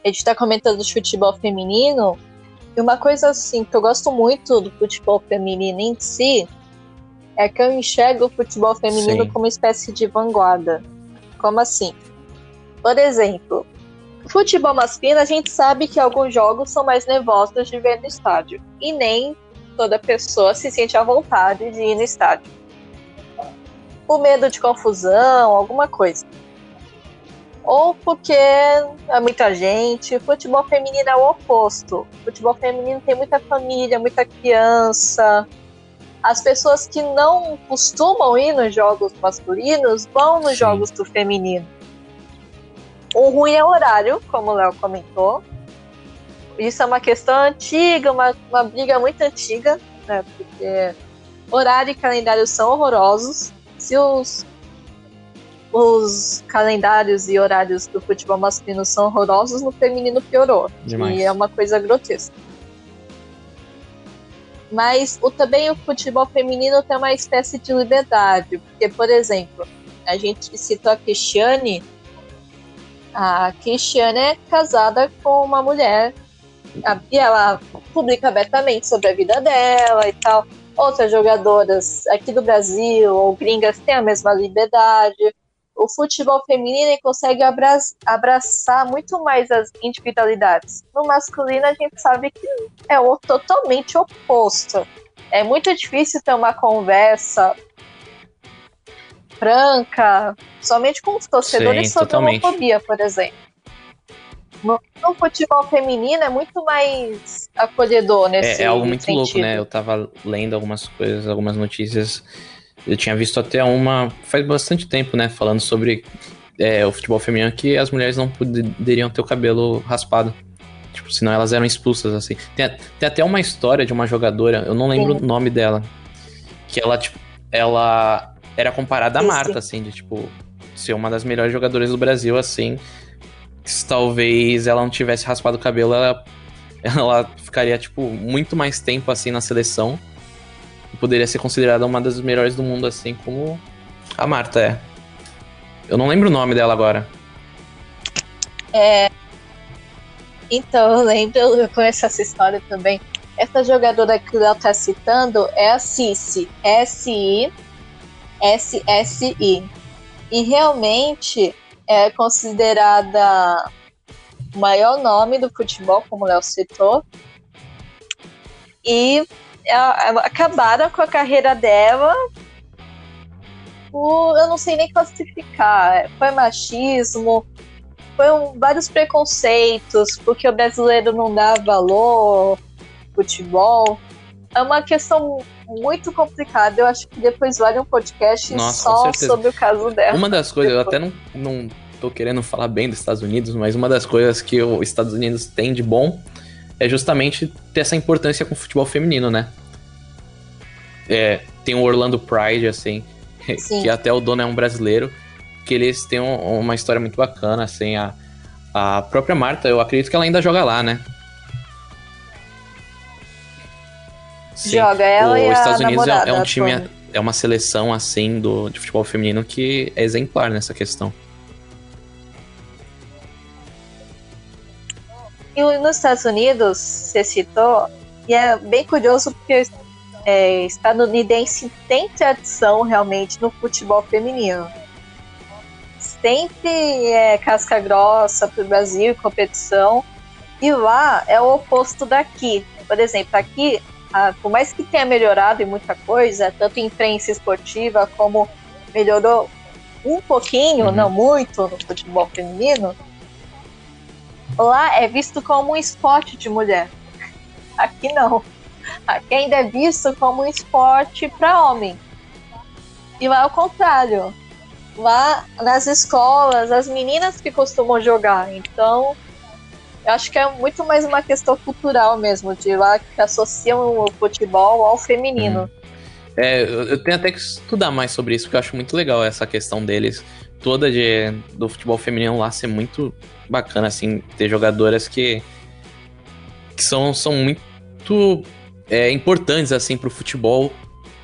S2: A gente tá comentando de futebol feminino. E uma coisa assim que eu gosto muito do futebol feminino em si é que eu enxergo o futebol feminino
S3: Sim.
S2: como uma espécie de vanguarda. Como assim? Por exemplo, Futebol masculino, a gente sabe que alguns jogos são mais nervosos de ver no estádio. E nem toda pessoa se sente à vontade de ir no estádio. O medo de confusão, alguma coisa. Ou porque é muita gente. Futebol feminino é o oposto. Futebol feminino tem muita família, muita criança. As pessoas que não costumam ir nos jogos masculinos vão nos Sim. jogos do feminino. O ruim é o horário, como o Léo comentou. Isso é uma questão antiga, uma, uma briga muito antiga, né? Porque horário e calendário são horrorosos. Se os, os calendários e horários do futebol masculino são horrorosos, no feminino piorou. Demais. E é uma coisa grotesca. Mas o, também o futebol feminino tem uma espécie de liberdade. Porque, por exemplo, a gente citou a Cristiane, a Cristiane é casada com uma mulher e ela publica abertamente sobre a vida dela e tal. Outras jogadoras aqui do Brasil ou gringas têm a mesma liberdade. O futebol feminino consegue abraçar muito mais as individualidades. No masculino, a gente sabe que é o totalmente oposto. É muito difícil ter uma conversa franca, somente com os torcedores Sim, sobre totalmente. homofobia, por exemplo. No, no, futebol feminino é muito mais acolhedor nesse
S3: É, é algo muito
S2: sentido.
S3: louco, né? Eu tava lendo algumas coisas, algumas notícias. Eu tinha visto até uma faz bastante tempo, né? Falando sobre é, o futebol feminino que as mulheres não poderiam ter o cabelo raspado. Tipo, senão elas eram expulsas, assim. Tem, tem até uma história de uma jogadora, eu não lembro Sim. o nome dela. Que ela, tipo, ela era comparada a Marta, assim, de tipo, ser uma das melhores jogadoras do Brasil, assim. Se talvez ela não tivesse raspado o cabelo, ela, (laughs) ela ficaria, tipo, muito mais tempo, assim, na seleção. E poderia ser considerada uma das melhores do mundo, assim, como a Marta é. Eu não lembro o nome dela agora.
S2: É. Então, eu lembro, eu conheço essa história também. Essa jogadora que o Léo tá citando é a Cici. S-I SSI. E realmente é considerada o maior nome do futebol, como o Léo citou. E acabaram com a carreira dela por, eu não sei nem classificar. Foi machismo, foi um, vários preconceitos, porque o brasileiro não dá valor futebol. É uma questão muito complicada. Eu acho que depois vale um podcast Nossa, só sobre o caso dela.
S3: Uma das coisas, eu até não, não tô querendo falar bem dos Estados Unidos, mas uma das coisas que os Estados Unidos tem de bom é justamente ter essa importância com o futebol feminino, né? É, tem o Orlando Pride, assim, (laughs) Sim. que até o dono é um brasileiro, que eles têm um, uma história muito bacana, assim, a, a própria Marta, eu acredito que ela ainda joga lá, né?
S2: Sim. Joga ela
S3: Os
S2: e
S3: Estados Unidos
S2: é,
S3: é, um time, é uma seleção assim do, de futebol feminino que é exemplar nessa questão.
S2: E nos Estados Unidos, você citou, e é bem curioso porque é, estadunidense tem tradição realmente no futebol feminino. Sempre é casca grossa para o Brasil, competição, e lá é o oposto daqui. Por exemplo, aqui ah, por mais que tenha melhorado em muita coisa, tanto em imprensa esportiva como melhorou um pouquinho, uhum. não muito, no futebol feminino, lá é visto como um esporte de mulher. (laughs) Aqui não. Aqui ainda é visto como um esporte para homem. E lá é o contrário. Lá nas escolas, as meninas que costumam jogar. Então, eu acho que é muito mais uma questão cultural mesmo, de lá que associam o futebol ao feminino. Hum.
S3: É, eu tenho até que estudar mais sobre isso, porque eu acho muito legal essa questão deles, toda de, do futebol feminino lá ser muito bacana, assim, ter jogadoras que, que são, são muito é, importantes, assim, pro futebol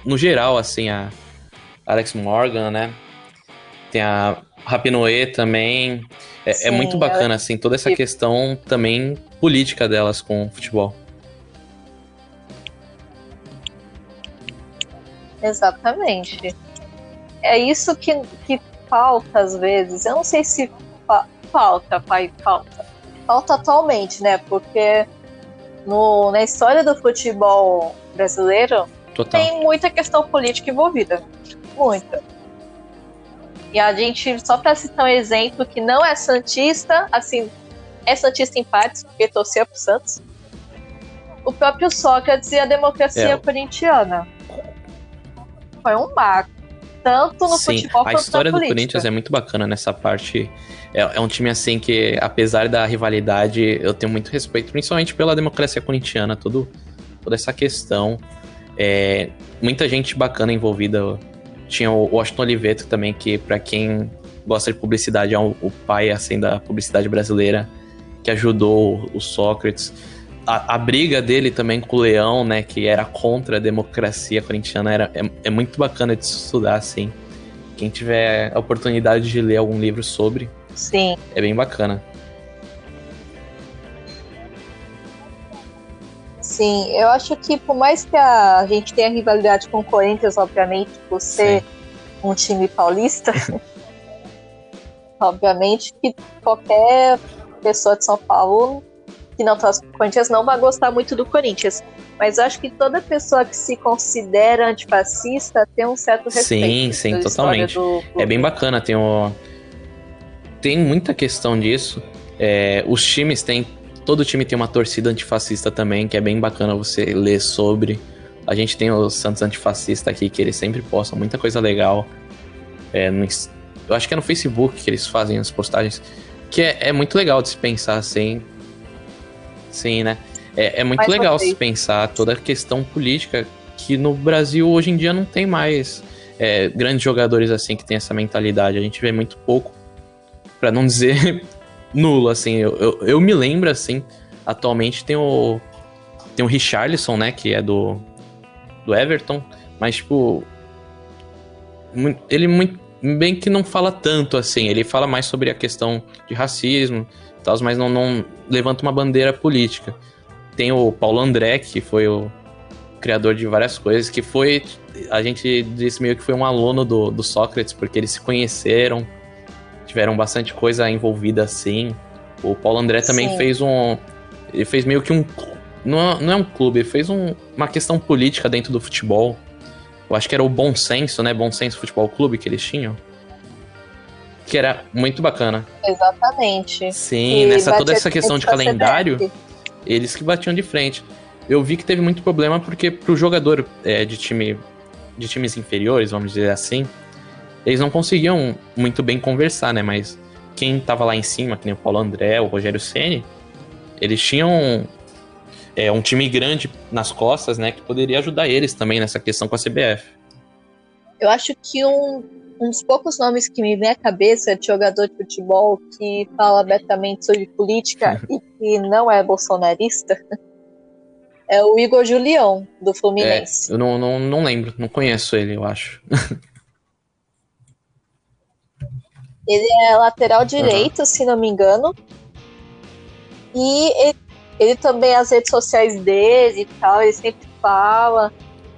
S3: no geral, assim, a Alex Morgan, né? Tem a Rapinoe também. É, Sim, é muito bacana, ela... assim, toda essa questão também política delas com o futebol.
S2: Exatamente. É isso que, que falta às vezes. Eu não sei se fa falta, pai, falta. Falta atualmente, né? Porque no, na história do futebol brasileiro
S3: Total.
S2: tem muita questão política envolvida. Muita. E a gente, só para citar um exemplo que não é Santista, assim, é Santista em partes, porque torcia pro Santos. O próprio Sócrates e a democracia
S3: É.
S2: corintiana. Foi um marco. Tanto no
S3: Sim,
S2: futebol
S3: a
S2: quanto
S3: história
S2: na
S3: do
S2: política.
S3: Corinthians é muito bacana nessa parte. É, é um time assim que, apesar da rivalidade, eu tenho muito respeito, principalmente pela democracia corintiana, tudo, toda essa questão. É, muita gente bacana envolvida. Tinha o Washington Oliveto também, que pra quem gosta de publicidade é o, o pai assim da publicidade brasileira, que ajudou o Sócrates. A, a briga dele também com o Leão, né, que era contra a democracia corintiana, era, é, é muito bacana de se estudar, assim. Quem tiver a oportunidade de ler algum livro sobre,
S2: Sim.
S3: é bem bacana.
S2: Sim, eu acho que por mais que a gente tenha rivalidade com o Corinthians, obviamente, por ser um time paulista, (laughs) obviamente que qualquer pessoa de São Paulo que não torce pro Corinthians não vai gostar muito do Corinthians. Mas acho que toda pessoa que se considera antifascista tem um certo respeito.
S3: Sim, sim, totalmente.
S2: do.
S3: É bem bacana, tem o... Tem muita questão disso. É, os times têm. Todo time tem uma torcida antifascista também, que é bem bacana você ler sobre. A gente tem o Santos Antifascista aqui, que eles sempre postam muita coisa legal. É, no eu acho que é no Facebook que eles fazem as postagens. Que é, é muito legal de se pensar assim. Sim, né? É, é muito
S2: uma
S3: legal se pensar toda a questão política que no Brasil hoje em dia não tem mais é, grandes jogadores assim que tem essa mentalidade. A gente vê muito pouco, Pra não dizer nulo, assim. Eu, eu, eu me lembro, assim, atualmente tem o. Tem o Richarlison, né? Que é do. Do Everton. Mas, tipo. Ele muito. Bem que não fala tanto assim. Ele fala mais sobre a questão de racismo e tal, mas não, não levanta uma bandeira política. Tem o Paulo André, que foi o criador de várias coisas, que foi. A gente disse meio que foi um aluno do, do Sócrates, porque eles se conheceram, tiveram bastante coisa envolvida assim. O Paulo André também
S2: Sim.
S3: fez um. Ele fez meio que um. Não é, não é um clube, ele fez um- uma questão política dentro do futebol. Eu acho que era o Bom Senso, né? Bom Senso Futebol Clube que eles tinham. Que era muito bacana.
S2: Exatamente.
S3: Sim,
S2: E
S3: nessa toda essa questão de calendário,
S2: CBF.
S3: eles que batiam de frente. Eu vi que teve muito problema porque pro jogador é, de time de times inferiores, vamos dizer assim, eles não conseguiam muito bem conversar, né? Mas quem tava lá em cima, que nem o Paulo André, o Rogério Ceni, eles tinham é, um time grande nas costas, né? Que poderia ajudar eles também nessa questão com a CBF.
S2: Eu acho que um, um dos poucos nomes que me vem à cabeça de jogador de futebol que fala abertamente sobre política (laughs) e que não é bolsonarista é o Igor Julião, do Fluminense.
S3: Eu não, não, não lembro, não conheço ele, eu acho. (laughs)
S2: Ele é lateral direito, se não me engano. E ele, ele também, as redes sociais dele e tal, ele sempre fala.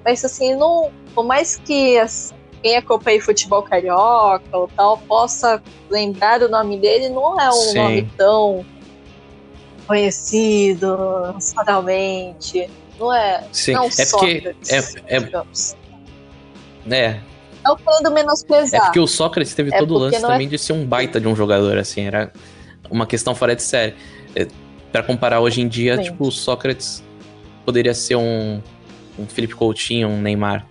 S2: Mas assim, não, por mais que as, quem acompanha futebol carioca ou tal possa lembrar o nome dele, não é um
S3: Sim.
S2: nome tão conhecido nacionalmente. Não é.
S3: Sim,
S2: não
S3: é porque é, é, é,
S2: Não querendo
S3: É
S2: menosprezar.
S3: porque o Sócrates teve
S2: É
S3: todo o lance
S2: é-
S3: também de ser um baita de um jogador, assim, era uma questão fora de série. É, Pra comparar hoje em dia,
S2: Exatamente.
S3: tipo, o Sócrates poderia ser um, um Felipe Coutinho, um Neymar.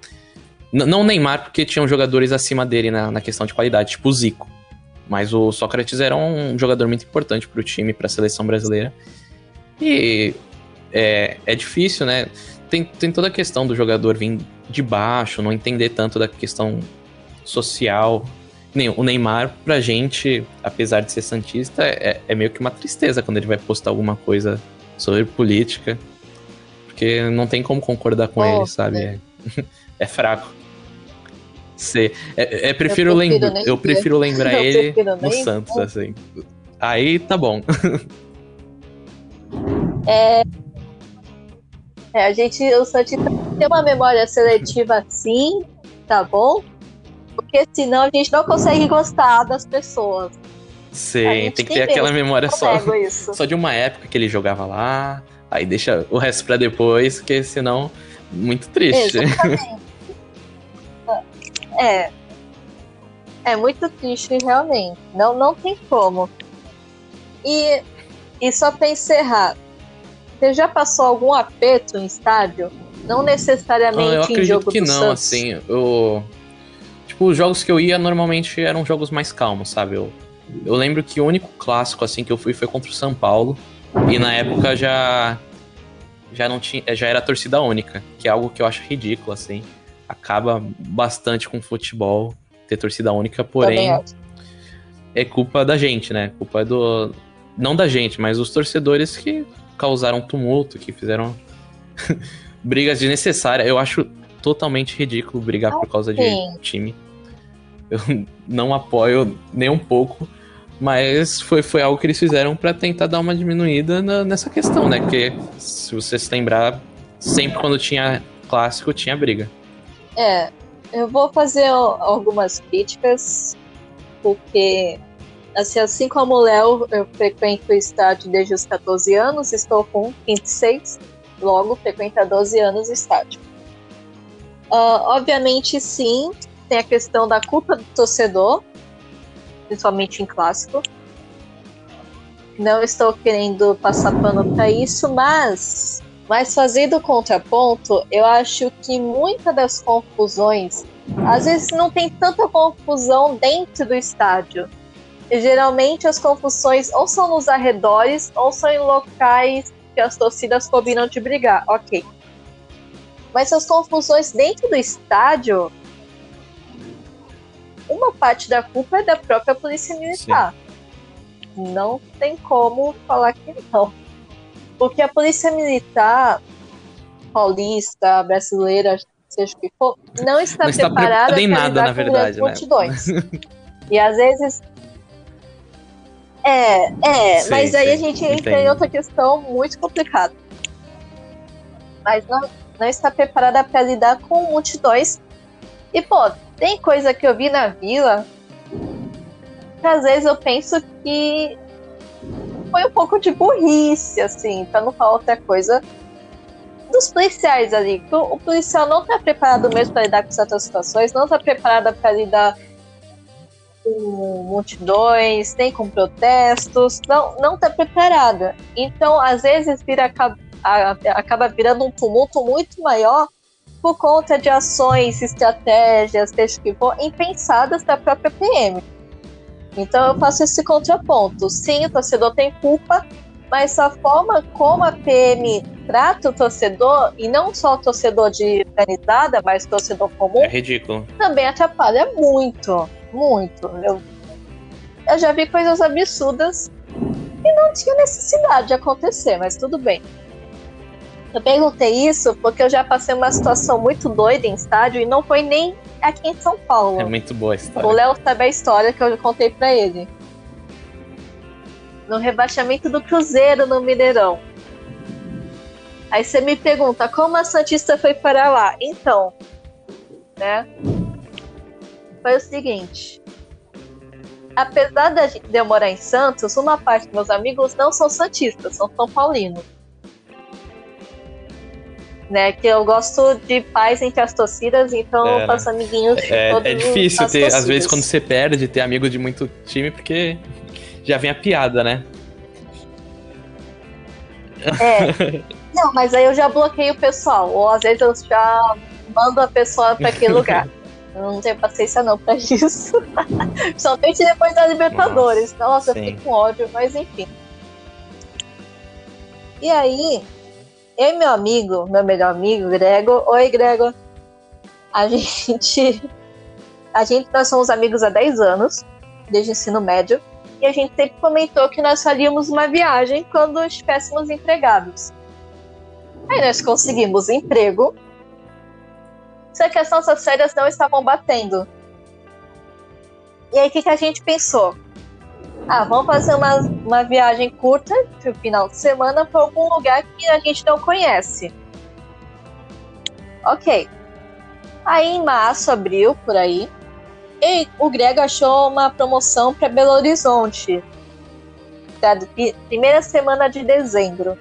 S3: N- não o Neymar, porque tinham jogadores acima dele na, na questão de qualidade, tipo o Zico. Mas o Sócrates era um jogador muito importante pro time, pra seleção brasileira. E é, é difícil, né? Tem, tem toda a questão do jogador vir de baixo, não entender tanto da questão social. Nem o Neymar, pra gente, apesar de ser santista, é, é meio que uma tristeza quando ele vai postar alguma coisa sobre política. Porque não tem como concordar com
S2: Oh,
S3: ele, sabe? É, (laughs) é fraco. Sei. É, é, prefiro
S2: Eu prefiro
S3: lembra- eu prefiro lembrar (laughs)
S2: Eu
S3: ele
S2: prefiro
S3: no Santos, assim. Aí tá bom.
S2: É, a gente, o Santista tem uma memória seletiva assim, tá bom? Porque senão a gente não consegue gostar das pessoas.
S3: Sim, tem que ter aquela memória só, (laughs) só de uma época que ele jogava lá, aí deixa o resto pra depois, porque senão, muito triste.
S2: Exatamente. é. É muito triste, realmente. Não, não tem como. E, e só pra encerrar, você já passou algum aperto em estádio? Não necessariamente
S3: eu
S2: em jogo
S3: que não,
S2: Santos.
S3: assim, eu... Tipo, os jogos que eu ia normalmente eram jogos mais calmos, sabe? Eu, eu lembro que o único clássico, assim, que eu fui foi contra o São Paulo. E na época já... Já não tinha... Já era torcida única, que é algo que eu acho ridículo, assim. Acaba bastante com o futebol ter torcida única, porém... É culpa da gente, né? Culpa do... Não da gente, mas os torcedores que causaram tumulto, que fizeram (laughs) brigas desnecessárias. Eu acho totalmente ridículo brigar por causa de time. Eu não apoio nem um pouco, mas foi, foi algo que eles fizeram para tentar dar uma diminuída na, nessa questão, né? Porque se você se lembrar, sempre quando tinha clássico tinha briga.
S2: É, eu vou fazer algumas críticas, porque assim, assim como o Léo, eu frequento o estádio desde os 14 anos, estou com 26, logo frequento há 12 anos o estádio. Uh, obviamente, sim, tem a questão da culpa do torcedor, principalmente em clássico. Não estou querendo passar pano para isso, mas, mas fazendo contraponto, eu acho que muitas das confusões, às vezes não tem tanta confusão dentro do estádio. E, geralmente as confusões ou são nos arredores ou são em locais que as torcidas combinam de brigar, ok. Mas as confusões dentro do estádio, uma parte da culpa é da própria polícia militar. Sim. Não tem como falar que não. Porque a polícia militar paulista, brasileira, seja o que for, não está, não está preparada para
S3: nada, na verdade, né?
S2: multidões. (laughs) e às vezes é, é, sim, mas aí sim, a gente entra entendi. em outra questão muito complicada. Mas não, não está preparada para lidar com multidões. E, pô, tem coisa que eu vi na vila que às vezes eu penso que foi um pouco de burrice, assim, pra não falar outra coisa, dos policiais ali. O policial não está preparado mesmo para lidar com certas situações, não está preparado para lidar com multidões, nem com protestos, não não está preparada. Então, às vezes, vira, acaba virando um tumulto muito maior por conta de ações, estratégias, deixa que for, impensadas da própria PM. Então, eu faço esse contraponto. Sim, o torcedor tem culpa, mas a forma como a PM trata o torcedor, e não só o torcedor de organizada, mas o torcedor comum,
S3: é ridículo.
S2: Também atrapalha muito. Muito. Eu, eu já vi coisas absurdas que não tinha necessidade de acontecer, mas tudo bem. Eu perguntei isso porque eu já passei uma situação muito doida em estádio e não foi nem aqui em São Paulo.
S3: É muito boa a história.
S2: O Léo sabe a história que eu contei para ele. No rebaixamento do Cruzeiro no Mineirão. Aí você me pergunta como a Santista foi para lá? Então, né? Foi o seguinte. Apesar de eu morar em Santos, uma parte dos meus amigos não são santistas, são São Paulinos. Né, que eu gosto de paz entre as torcidas, então é, eu faço amiguinhos de
S3: é, É difícil ter, torcidas. às vezes, quando você perde, ter amigo de muito time, porque já vem a piada, né?
S2: É. (laughs) Não, mas aí eu já bloqueio o pessoal, ou às vezes eu já mando a pessoa para aquele lugar. (laughs) Eu não tenho paciência não pra (laughs) isso. Somente depois da Libertadores. Nossa, Nossa eu fiquei com ódio, mas enfim. E aí, eu e meu amigo, meu melhor amigo, Grego. Oi, Grego. A gente. A gente, nós somos amigos há 10 anos, desde o ensino médio. E a gente sempre comentou que nós faríamos uma viagem quando estivéssemos empregados. Aí nós conseguimos emprego só que as nossas férias não estavam batendo. E aí o que, que a gente pensou? Ah, vamos fazer uma, uma viagem curta de final de semana para algum lugar que a gente não conhece. Ok. Aí em março, abril, por aí, E o Grego achou uma promoção para Belo Horizonte. Da primeira semana de dezembro.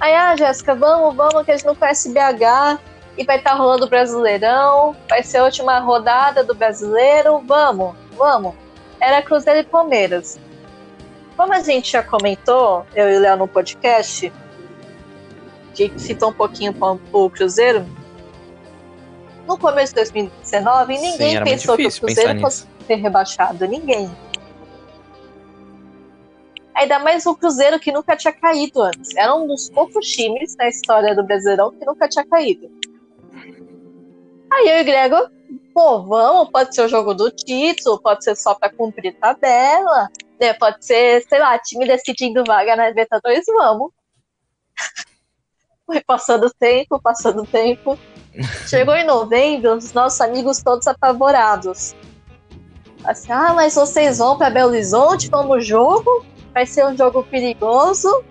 S2: Aí, ah, Jéssica, vamos, vamos, que a gente não conhece BH e vai estar tá rolando o Brasileirão, vai ser a última rodada do Brasileiro, vamos, vamos. Era Cruzeiro e Palmeiras. Como a gente já comentou, eu e o Léo no podcast, que citou um pouquinho o Cruzeiro, no começo de 2019, ninguém Sim, pensou que o Cruzeiro fosse ser rebaixado. Ninguém. Ainda mais o Cruzeiro que nunca tinha caído antes. Era um dos poucos times na história do Brasileirão que nunca tinha caído. Aí eu e o Gregor, pô, vamos, pode ser o jogo do título, pode ser só para cumprir tabela, né? Pode ser, sei lá, time decidindo vaga na Libertadores, vamos. Foi passando o tempo, passando o tempo. Chegou em novembro, os nossos amigos todos apavorados. Assim, ah, mas vocês vão para Belo Horizonte como jogo? Vai ser um jogo perigoso?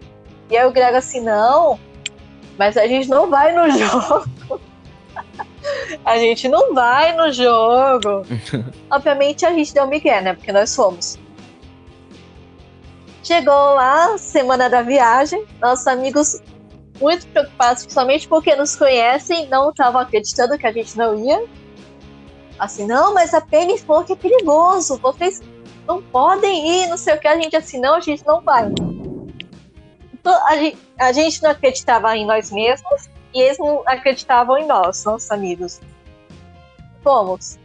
S2: E aí o Grego assim, não, mas a gente não vai no (laughs) jogo. a gente não vai no jogo. (laughs) Obviamente a gente deu migué, né? Porque nós fomos. Chegou lá, semana da viagem, nossos amigos muito preocupados, principalmente porque nos conhecem, não estavam acreditando que a gente não ia. Assim, não, mas a Penny falou que é perigoso, vocês não podem ir, não sei o que. A gente assim, não, a gente não vai. Então, a, gente, a gente não acreditava em nós mesmos e eles não acreditavam em nós, nossos amigos. Fomos.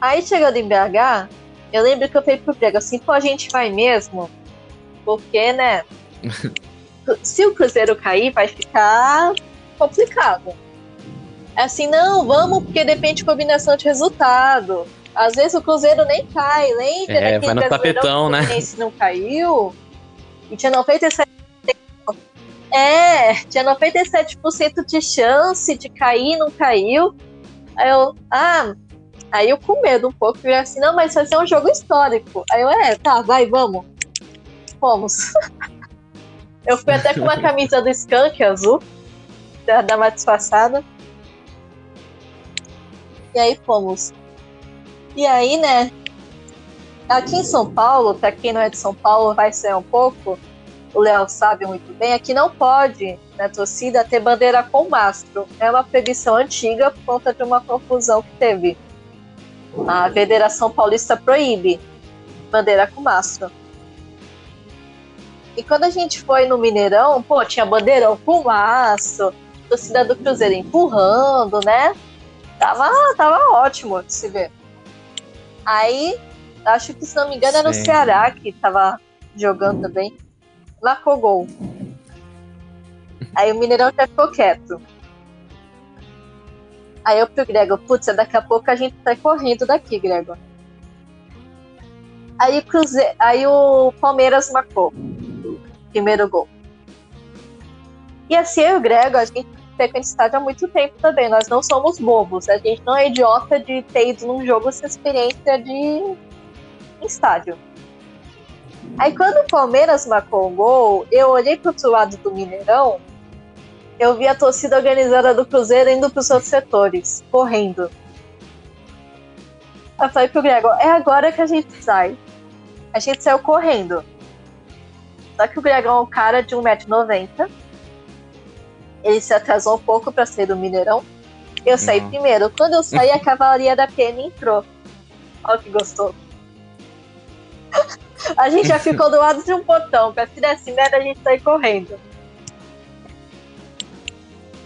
S2: Aí chegando em BH, eu lembro que eu falei pro Grego assim, pô, a gente vai mesmo, porque, né? (laughs) se o Cruzeiro cair, vai ficar complicado. É assim, não, vamos, porque depende de combinação de resultado. Às vezes o Cruzeiro nem cai, lembra?
S3: É, vai no tapetão, né?
S2: Se não caiu, e tinha 97%. É, tinha 97% de chance de cair, não caiu. Aí eu, ah, aí eu com medo um pouco, e assim, não, mas vai ser um jogo histórico. Aí eu, é, tá, vai, vamos. Fomos. (laughs) Eu fui até com uma camisa do Skunk azul, da, da mais disfarçada. E aí fomos. E aí, né? Aqui em São Paulo, pra quem não é de São Paulo, vai ser um pouco. O Léo sabe muito bem, aqui não pode, na torcida, ter bandeira com mastro. É uma proibição antiga por conta de uma confusão que teve. A Federação Paulista proíbe bandeira com mastro. E quando a gente foi no Mineirão, pô, tinha bandeirão com maço, torcida do Cruzeiro empurrando, né? Tava, tava ótimo de se ver. Aí, acho que, se não me engano, era Sim. o Ceará que tava jogando também. Marcou gol. Aí o Mineirão já ficou quieto. Aí eu pro Gregor, putz, daqui a pouco a gente tá correndo daqui, Gregor. Aí, Cruze... aí o Palmeiras marcou primeiro gol. E assim, eu e o Grego, a gente frequenta estádio há muito tempo também. Nós não somos bobos. A gente não é idiota de ter ido num jogo sem experiência de estádio. Aí quando o Palmeiras marcou o gol, eu olhei pro outro lado do Mineirão, eu vi a torcida organizada do Cruzeiro indo pros outros setores, correndo. Eu falei pro Grego, é agora que a gente sai. A gente saiu correndo. Só que o Gregão é um cara de 1,90m. Ele se atrasou um pouco para sair do Mineirão. Eu saí uhum. primeiro. Quando eu saí, a cavalaria da PM entrou. Olha que gostoso. (laughs) a gente já ficou do lado de um portão. Pra se desse merda, a gente sair correndo.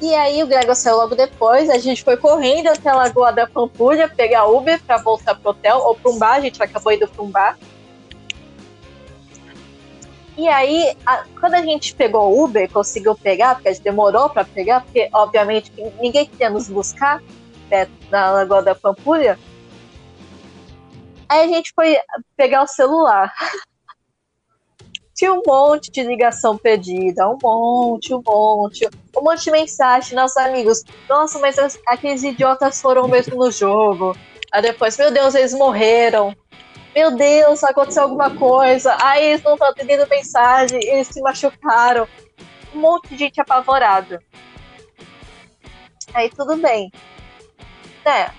S2: E aí o Gregor saiu logo depois, a gente foi correndo até a Lagoa da Pampulha, pegar Uber para voltar pro hotel, ou para um bar, a gente acabou indo para um bar. E aí, a, quando a gente pegou o Uber, conseguiu pegar, porque a gente demorou para pegar, porque obviamente ninguém queria nos buscar né, na Lagoa da Pampulha. Aí a gente foi pegar o celular. (laughs) Tinha um monte de ligação perdida, um monte, um monte, um monte de mensagem, nossos amigos. Nossa, mas aqueles idiotas foram mesmo no jogo. Aí depois, meu Deus, eles morreram meu Deus, aconteceu alguma coisa, aí eles não estão atendendo mensagem, eles se machucaram. Um monte de gente apavorada. Aí tudo bem. É.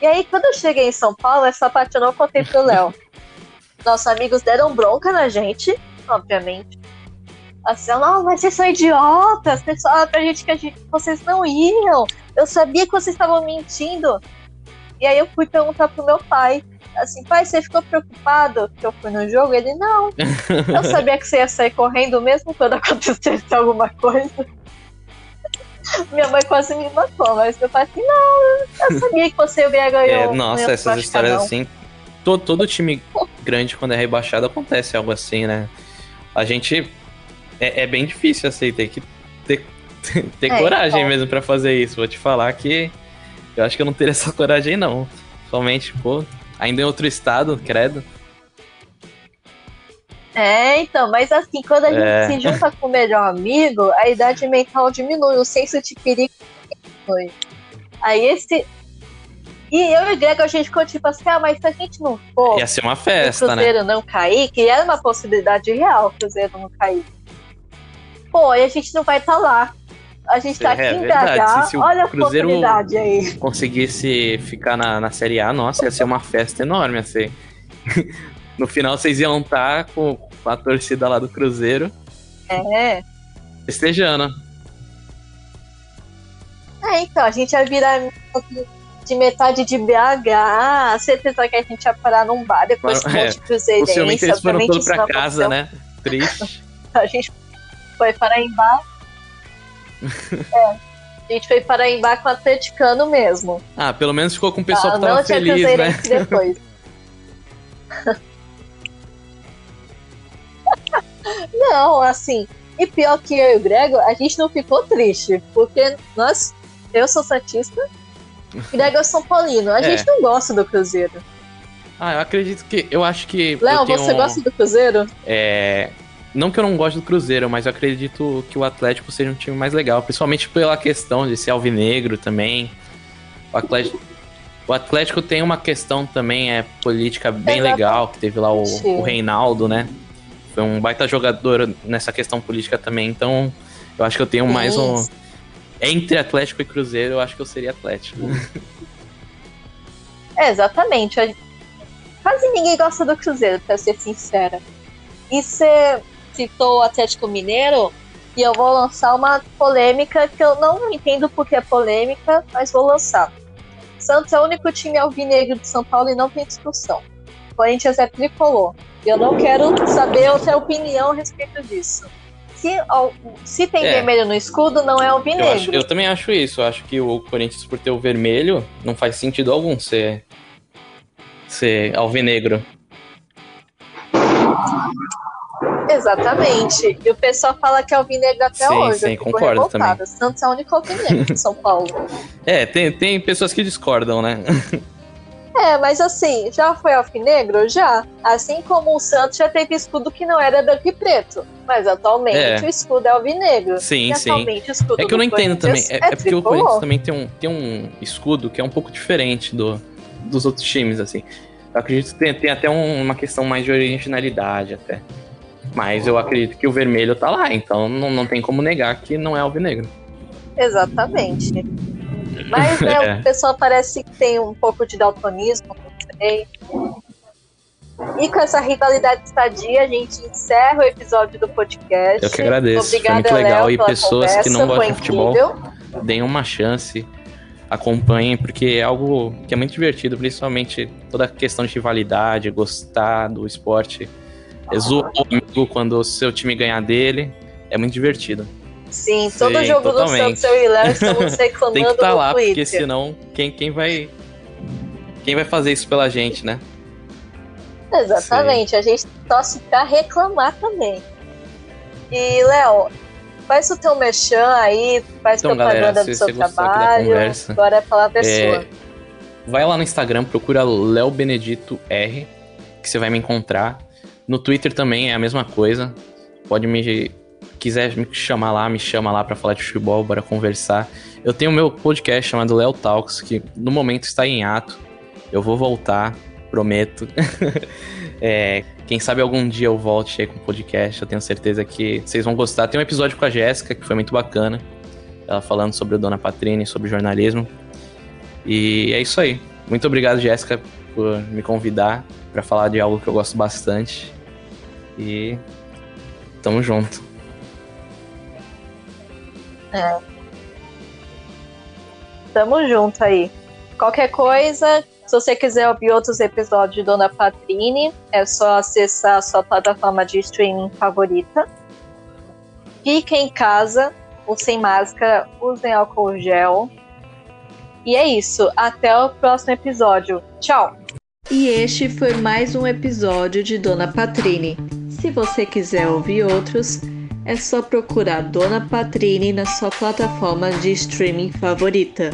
S2: E aí, quando eu cheguei em São Paulo, essa parte eu não contei pro Léo. (laughs) Nossos amigos deram bronca na gente, obviamente. Assim, não, mas vocês são idiotas, vocês falaram pra gente que a gente, vocês não iam. Eu sabia que vocês estavam mentindo. E aí eu fui perguntar pro meu pai, assim, pai, você ficou preocupado que eu fui no jogo? Ele, não. (laughs) Eu sabia que você ia sair correndo mesmo quando (laughs) acontecesse alguma coisa. Minha mãe quase me matou, mas eu falei assim, não, eu sabia que você ia ganhar.
S3: É, nossa, essas histórias não. assim. Todo, todo time grande, quando é rebaixado, acontece algo assim, né? A gente. É, é bem difícil assim, tem que ter, (laughs) ter é, coragem então. mesmo para fazer isso. Vou te falar que eu acho que eu não teria essa coragem, não. Somente, pô, ainda em outro estado, credo.
S2: É, então, mas assim, quando a gente é. se junta com o melhor amigo, a idade mental diminui, o senso de perigo diminui. Aí esse. E eu e o Greg, a gente ficou tipo assim, ah, mas se a gente não for.
S3: Ia ser uma festa,
S2: o Cruzeiro
S3: né?
S2: não cair, que era uma possibilidade real o Cruzeiro não cair. Pô, aí a gente não vai estar tá lá. A gente tá é, aqui em BH, se, olha a Cruzeiro oportunidade aí.
S3: conseguisse ficar na, na Série A, nossa, ia ser uma festa enorme, assim. (laughs) No final vocês iam estar com, com a torcida lá do Cruzeiro.
S2: É.
S3: Festejando.
S2: É, então, a gente ia virar de metade de BH, certeza que a gente ia parar num bar depois
S3: com é, Cruzeirense. Possivelmente eles foram todos pra casa, né? Triste. (laughs)
S2: a gente foi para Embar. É. A gente foi para Embar com o atleticano mesmo.
S3: Ah, pelo menos ficou com o pessoal ah, que tava feliz, né?
S2: depois. (laughs) Não, assim, e pior que eu e o Grego, a gente não ficou triste, porque nós, eu sou Santista, Grego é São Paulino, a é. gente não gosta do Cruzeiro.
S3: Ah, eu acredito que, eu acho que...
S2: Léo, você gosta do Cruzeiro?
S3: É... Não que eu não goste do Cruzeiro, mas eu acredito que o Atlético seja um time mais legal, principalmente pela questão de ser alvinegro também. O Atlético, o Atlético tem uma questão também é política bem legal, que teve lá o, o Reinaldo, né? foi um baita jogador nessa questão política também, então eu acho que eu tenho mais um. Entre Atlético e Cruzeiro, eu acho que eu seria Atlético.
S2: É, exatamente. Quase ninguém gosta do Cruzeiro, pra ser sincera. E você citou o Atlético Mineiro, e eu vou lançar uma polêmica que eu não entendo porque é polêmica, mas vou lançar. Santos é o único time alvinegro de São Paulo e não tem discussão. Corinthians é tricolor. Eu não quero saber outra opinião a respeito disso. Se, se tem é. vermelho no escudo, não é alvinegro.
S3: Eu, acho, eu também acho isso. Eu acho que o Corinthians, por ter o vermelho, não faz sentido algum ser, ser alvinegro.
S2: Exatamente. E o pessoal fala que é alvinegro até
S3: sim,
S2: hoje.
S3: Sim, concordo também.
S2: Santos é o único alvinegro de São Paulo. (laughs)
S3: É, tem, tem pessoas que discordam, né? (laughs)
S2: É, mas assim, já foi alfinegro? Já. Assim como o Santos já teve escudo que não era branco e preto. Mas atualmente é. o escudo é alvinegro.
S3: Sim, sim. é que eu não entendo também. É, é, é porque o Corinthians também tem um, tem um escudo que é um pouco diferente do, dos outros times, assim. Eu acredito que tem, tem até um, uma questão mais de originalidade, até. Mas eu acredito que o vermelho tá lá, então não, não tem como negar que não é alvinegro.
S2: Exatamente. Mas, né, (laughs) é. o pessoal parece que tem um pouco de daltonismo, não sei. E com essa rivalidade estadia, a gente encerra o episódio do podcast.
S3: Eu que agradeço. Obrigada, Foi muito legal. Léo, e pessoas conversa, que não gostam de futebol, deem uma chance. Acompanhem, porque é algo que é muito divertido, principalmente toda a questão de rivalidade, gostar do esporte. É zoar o amigo quando o seu time ganhar dele. É muito divertido.
S2: Sim, Sim todo jogo totalmente. do Santos eu e Léo estamos reclamando Tem que estar tá
S3: lá,
S2: Twitter.
S3: porque senão quem, quem vai quem vai fazer isso pela gente, né?
S2: Exatamente, Sim. a gente torce pra reclamar também. E, Léo, faz o teu merchan aí, faz então, propaganda galera, do seu trabalho. Agora a palavra é, é sua.
S3: Vai lá no Instagram, procura Léo Benedito R, que você vai me encontrar. No Twitter também é a mesma coisa. Pode me quiser me chamar lá, me chama lá para falar de futebol, bora conversar. Eu tenho meu podcast chamado Léo Talks, que no momento está em ato. Eu vou voltar, prometo. (laughs) é, quem sabe algum dia eu volte aí com o podcast. Eu tenho certeza que vocês vão gostar. Tem um episódio com a Jéssica que foi muito bacana. Ela falando sobre o Dona Patrine, sobre jornalismo. E é isso aí. Muito obrigado, Jéssica, por me convidar para falar de algo que eu gosto bastante. E tamo junto.
S2: É. Tamo junto aí. Qualquer coisa, se você quiser ouvir outros episódios de Dona Patrine, é só acessar a sua plataforma de streaming favorita. Fiquem em casa, usem máscara, usem álcool gel. E é isso. Até o próximo episódio. Tchau!
S1: E este foi mais um episódio de Dona Patrine. Se você quiser ouvir outros, é só procurar Dona Patrine na sua plataforma de streaming favorita.